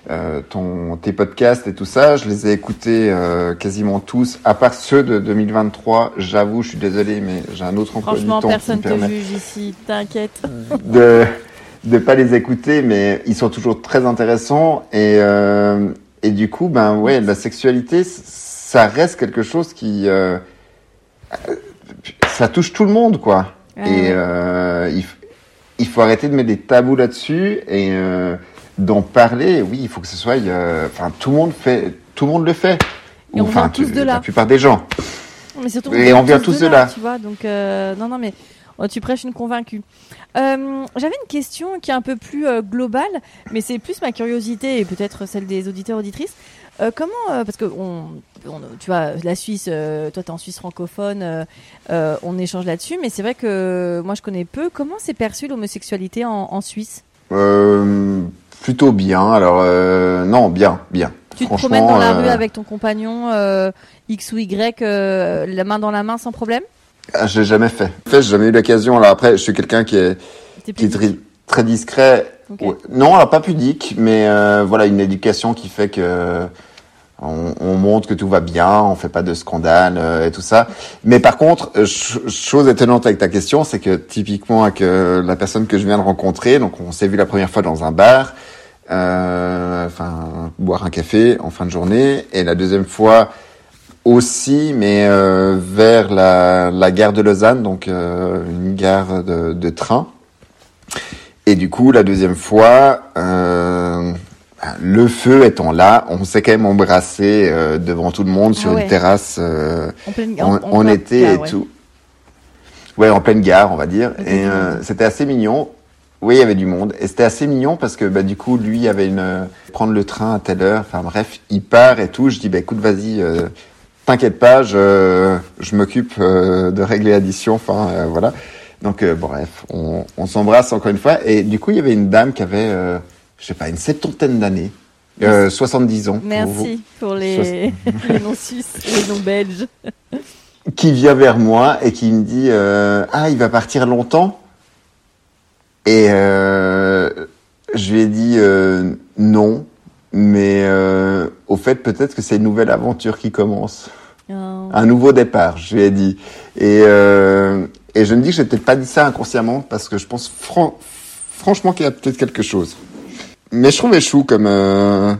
euh, ton tes podcasts et tout ça. Je les ai écoutés euh, quasiment tous, à part ceux de 2023. J'avoue, je suis désolé, mais j'ai un autre emploi du temps. Franchement, personne te juge ici, t'inquiète. De de pas les écouter, mais ils sont toujours très intéressants et euh, et du coup, ben ouais, la sexualité, ça reste quelque chose qui euh, ça touche tout le monde, quoi. Et euh, il, il, faut arrêter de mettre des tabous là-dessus et d'en parler. Oui, il faut que ce soit, enfin, tout le monde fait, tout le monde le fait. Et on enfin, vient tous de là. La plupart des gens. Mais surtout, et on vient tous, de, là, Tu vois, donc non, non, mais oh, tu prêches une convaincue. Euh, J'avais une question qui est un peu plus euh, globale, mais c'est plus ma curiosité et peut-être celle des auditeurs auditrices. Euh, comment, euh, parce que on, on, tu vois, la Suisse, euh, toi tu es en Suisse francophone, on échange là-dessus, mais c'est vrai que moi je connais peu. Comment c'est perçu l'homosexualité en, en, Suisse? Plutôt bien. Alors non, bien, bien. Tu te promènes dans la rue avec ton compagnon X ou Y, la main dans la main sans problème? Ah, je l'ai jamais fait. En fait, j'ai jamais eu l'occasion. Alors après, je suis quelqu'un qui est qui est très, très discret. Ouais. Non, alors pas pudique, mais euh, voilà, une éducation qui fait que on, on montre que tout va bien, on fait pas de scandale euh, et tout ça. Mais par contre, euh, ch- chose étonnante avec ta question, c'est que typiquement avec euh, la personne que je viens de rencontrer, donc on s'est vu la première fois dans un bar, euh, enfin boire un café en fin de journée, et la deuxième fois aussi, mais euh, vers la, la gare de Lausanne, donc euh, une gare de, de train. Et du coup, la deuxième fois, euh, le feu étant là, on s'est quand même embrassé euh, devant tout le monde Ah sur ouais. une terrasse euh, En pleine en, en- été gare, et ouais. tout. Ouais, en pleine gare, on va dire. Ok. Et euh, c'était assez mignon. Oui, il y avait du monde. Et c'était assez mignon parce que bah, du coup, lui il avait une prendre le train à telle heure. Enfin bref, il part et tout. Je dis bah écoute, vas-y, euh, t'inquiète pas, je, je m'occupe euh, de régler l'addition. Enfin euh, voilà. Donc euh, bref, on, on s'embrasse encore une fois. Et du coup, il y avait une dame qui avait, euh, je sais pas, une septantaine d'années, euh, 70 ans. pour vous Merci pour les, les noms suisses, les noms belges. qui vient vers moi et qui me dit euh, ah il va partir longtemps et euh, je lui ai dit euh, non mais euh, au fait peut-être que c'est une nouvelle aventure qui commence. Oh. un nouveau départ je lui ai dit. Et euh, et je me dis que j'ai peut-être pas dit ça inconsciemment parce que je pense fran- franchement qu'il y a peut-être quelque chose. Mais je trouvais chou comme euh,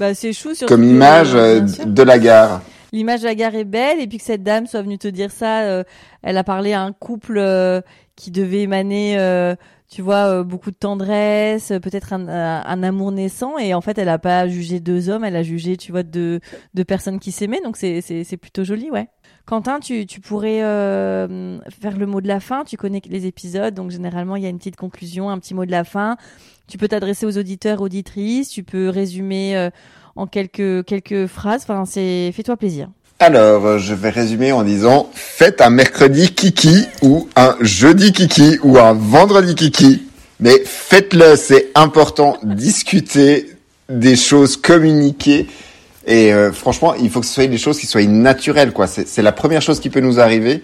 Bah, c'est chou comme image euh, de la gare. L'image de la gare est belle et puis que cette dame soit venue te dire ça, euh, elle a parlé à un couple euh, qui devait émaner, euh, tu vois, euh, beaucoup de tendresse, euh, peut-être un, un, un amour naissant et en fait elle a pas jugé deux hommes, elle a jugé, tu vois, deux, deux personnes qui s'aimaient donc c'est c'est c'est plutôt joli, ouais. Quentin, tu, tu pourrais euh, faire le mot de la fin. Tu connais les épisodes, donc généralement il y a une petite conclusion, un petit mot de la fin. Tu peux t'adresser aux auditeurs, auditrices. Tu peux résumer euh, en quelques quelques phrases. Enfin, c'est fais-toi plaisir. Alors, euh, je vais résumer en disant faites un mercredi kiki ou un jeudi kiki ou un vendredi kiki, mais faites-le, c'est important. Discuter des choses, communiquer. Et euh, franchement, il faut que ce soit des choses qui soient naturelles, quoi. C'est la première chose qui peut nous arriver,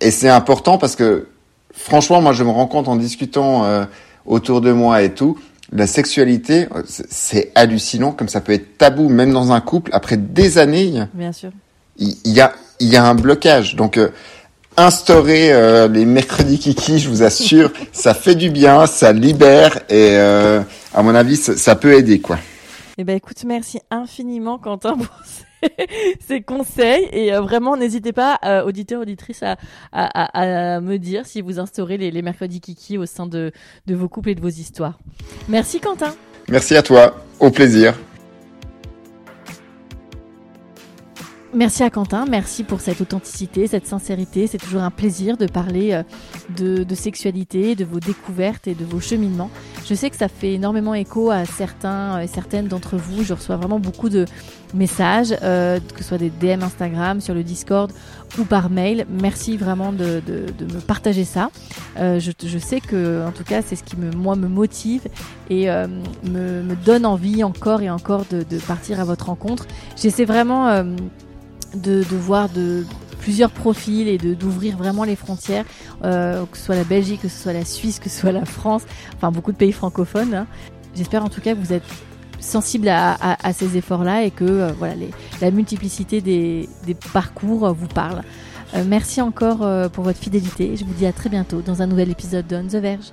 et c'est important parce que franchement, moi, je me rends compte en discutant euh, autour de moi et tout, la sexualité, euh, c'est hallucinant comme ça peut être tabou, même dans un couple. Après des années, Bien sûr. Il y a, il y a un blocage. Donc, euh, instaurer euh, les mercredis kiki, je vous assure, ça fait du bien, ça libère et euh, à mon avis, ça, ça peut aider, quoi. Eh ben écoute, merci infiniment Quentin pour ces, ces conseils et euh, vraiment n'hésitez pas, euh, auditeurs auditrices, à, à, à, à me dire si vous instaurez les, les mercredis kiki au sein de, de vos couples et de vos histoires. Merci Quentin. Merci à toi, au plaisir. Merci à Quentin, merci pour cette authenticité, cette sincérité. C'est toujours un plaisir de parler euh, de, sexualité, de vos découvertes et de vos cheminements. Je sais que ça fait énormément écho à certains et certaines d'entre vous. Je reçois vraiment beaucoup de messages, euh, que ce soit des DM Instagram, sur le Discord ou par mail. Merci vraiment de, me partager ça. Euh, je, sais que, en tout cas, c'est ce qui me, moi me motive et euh, me, donne envie encore et encore de, partir à votre rencontre. J'essaie vraiment euh, de, de voir de plusieurs profils et de d'ouvrir vraiment les frontières, euh, que ce soit la Belgique, que ce soit la Suisse, que ce soit la France, enfin beaucoup de pays francophones. hein. J'espère en tout cas que vous êtes sensible à, à- à ces efforts-là et que euh, voilà les- la multiplicité des, des parcours euh, vous parle. Euh, merci encore euh, pour votre fidélité. Je vous dis à très bientôt dans un nouvel épisode de On the Verge.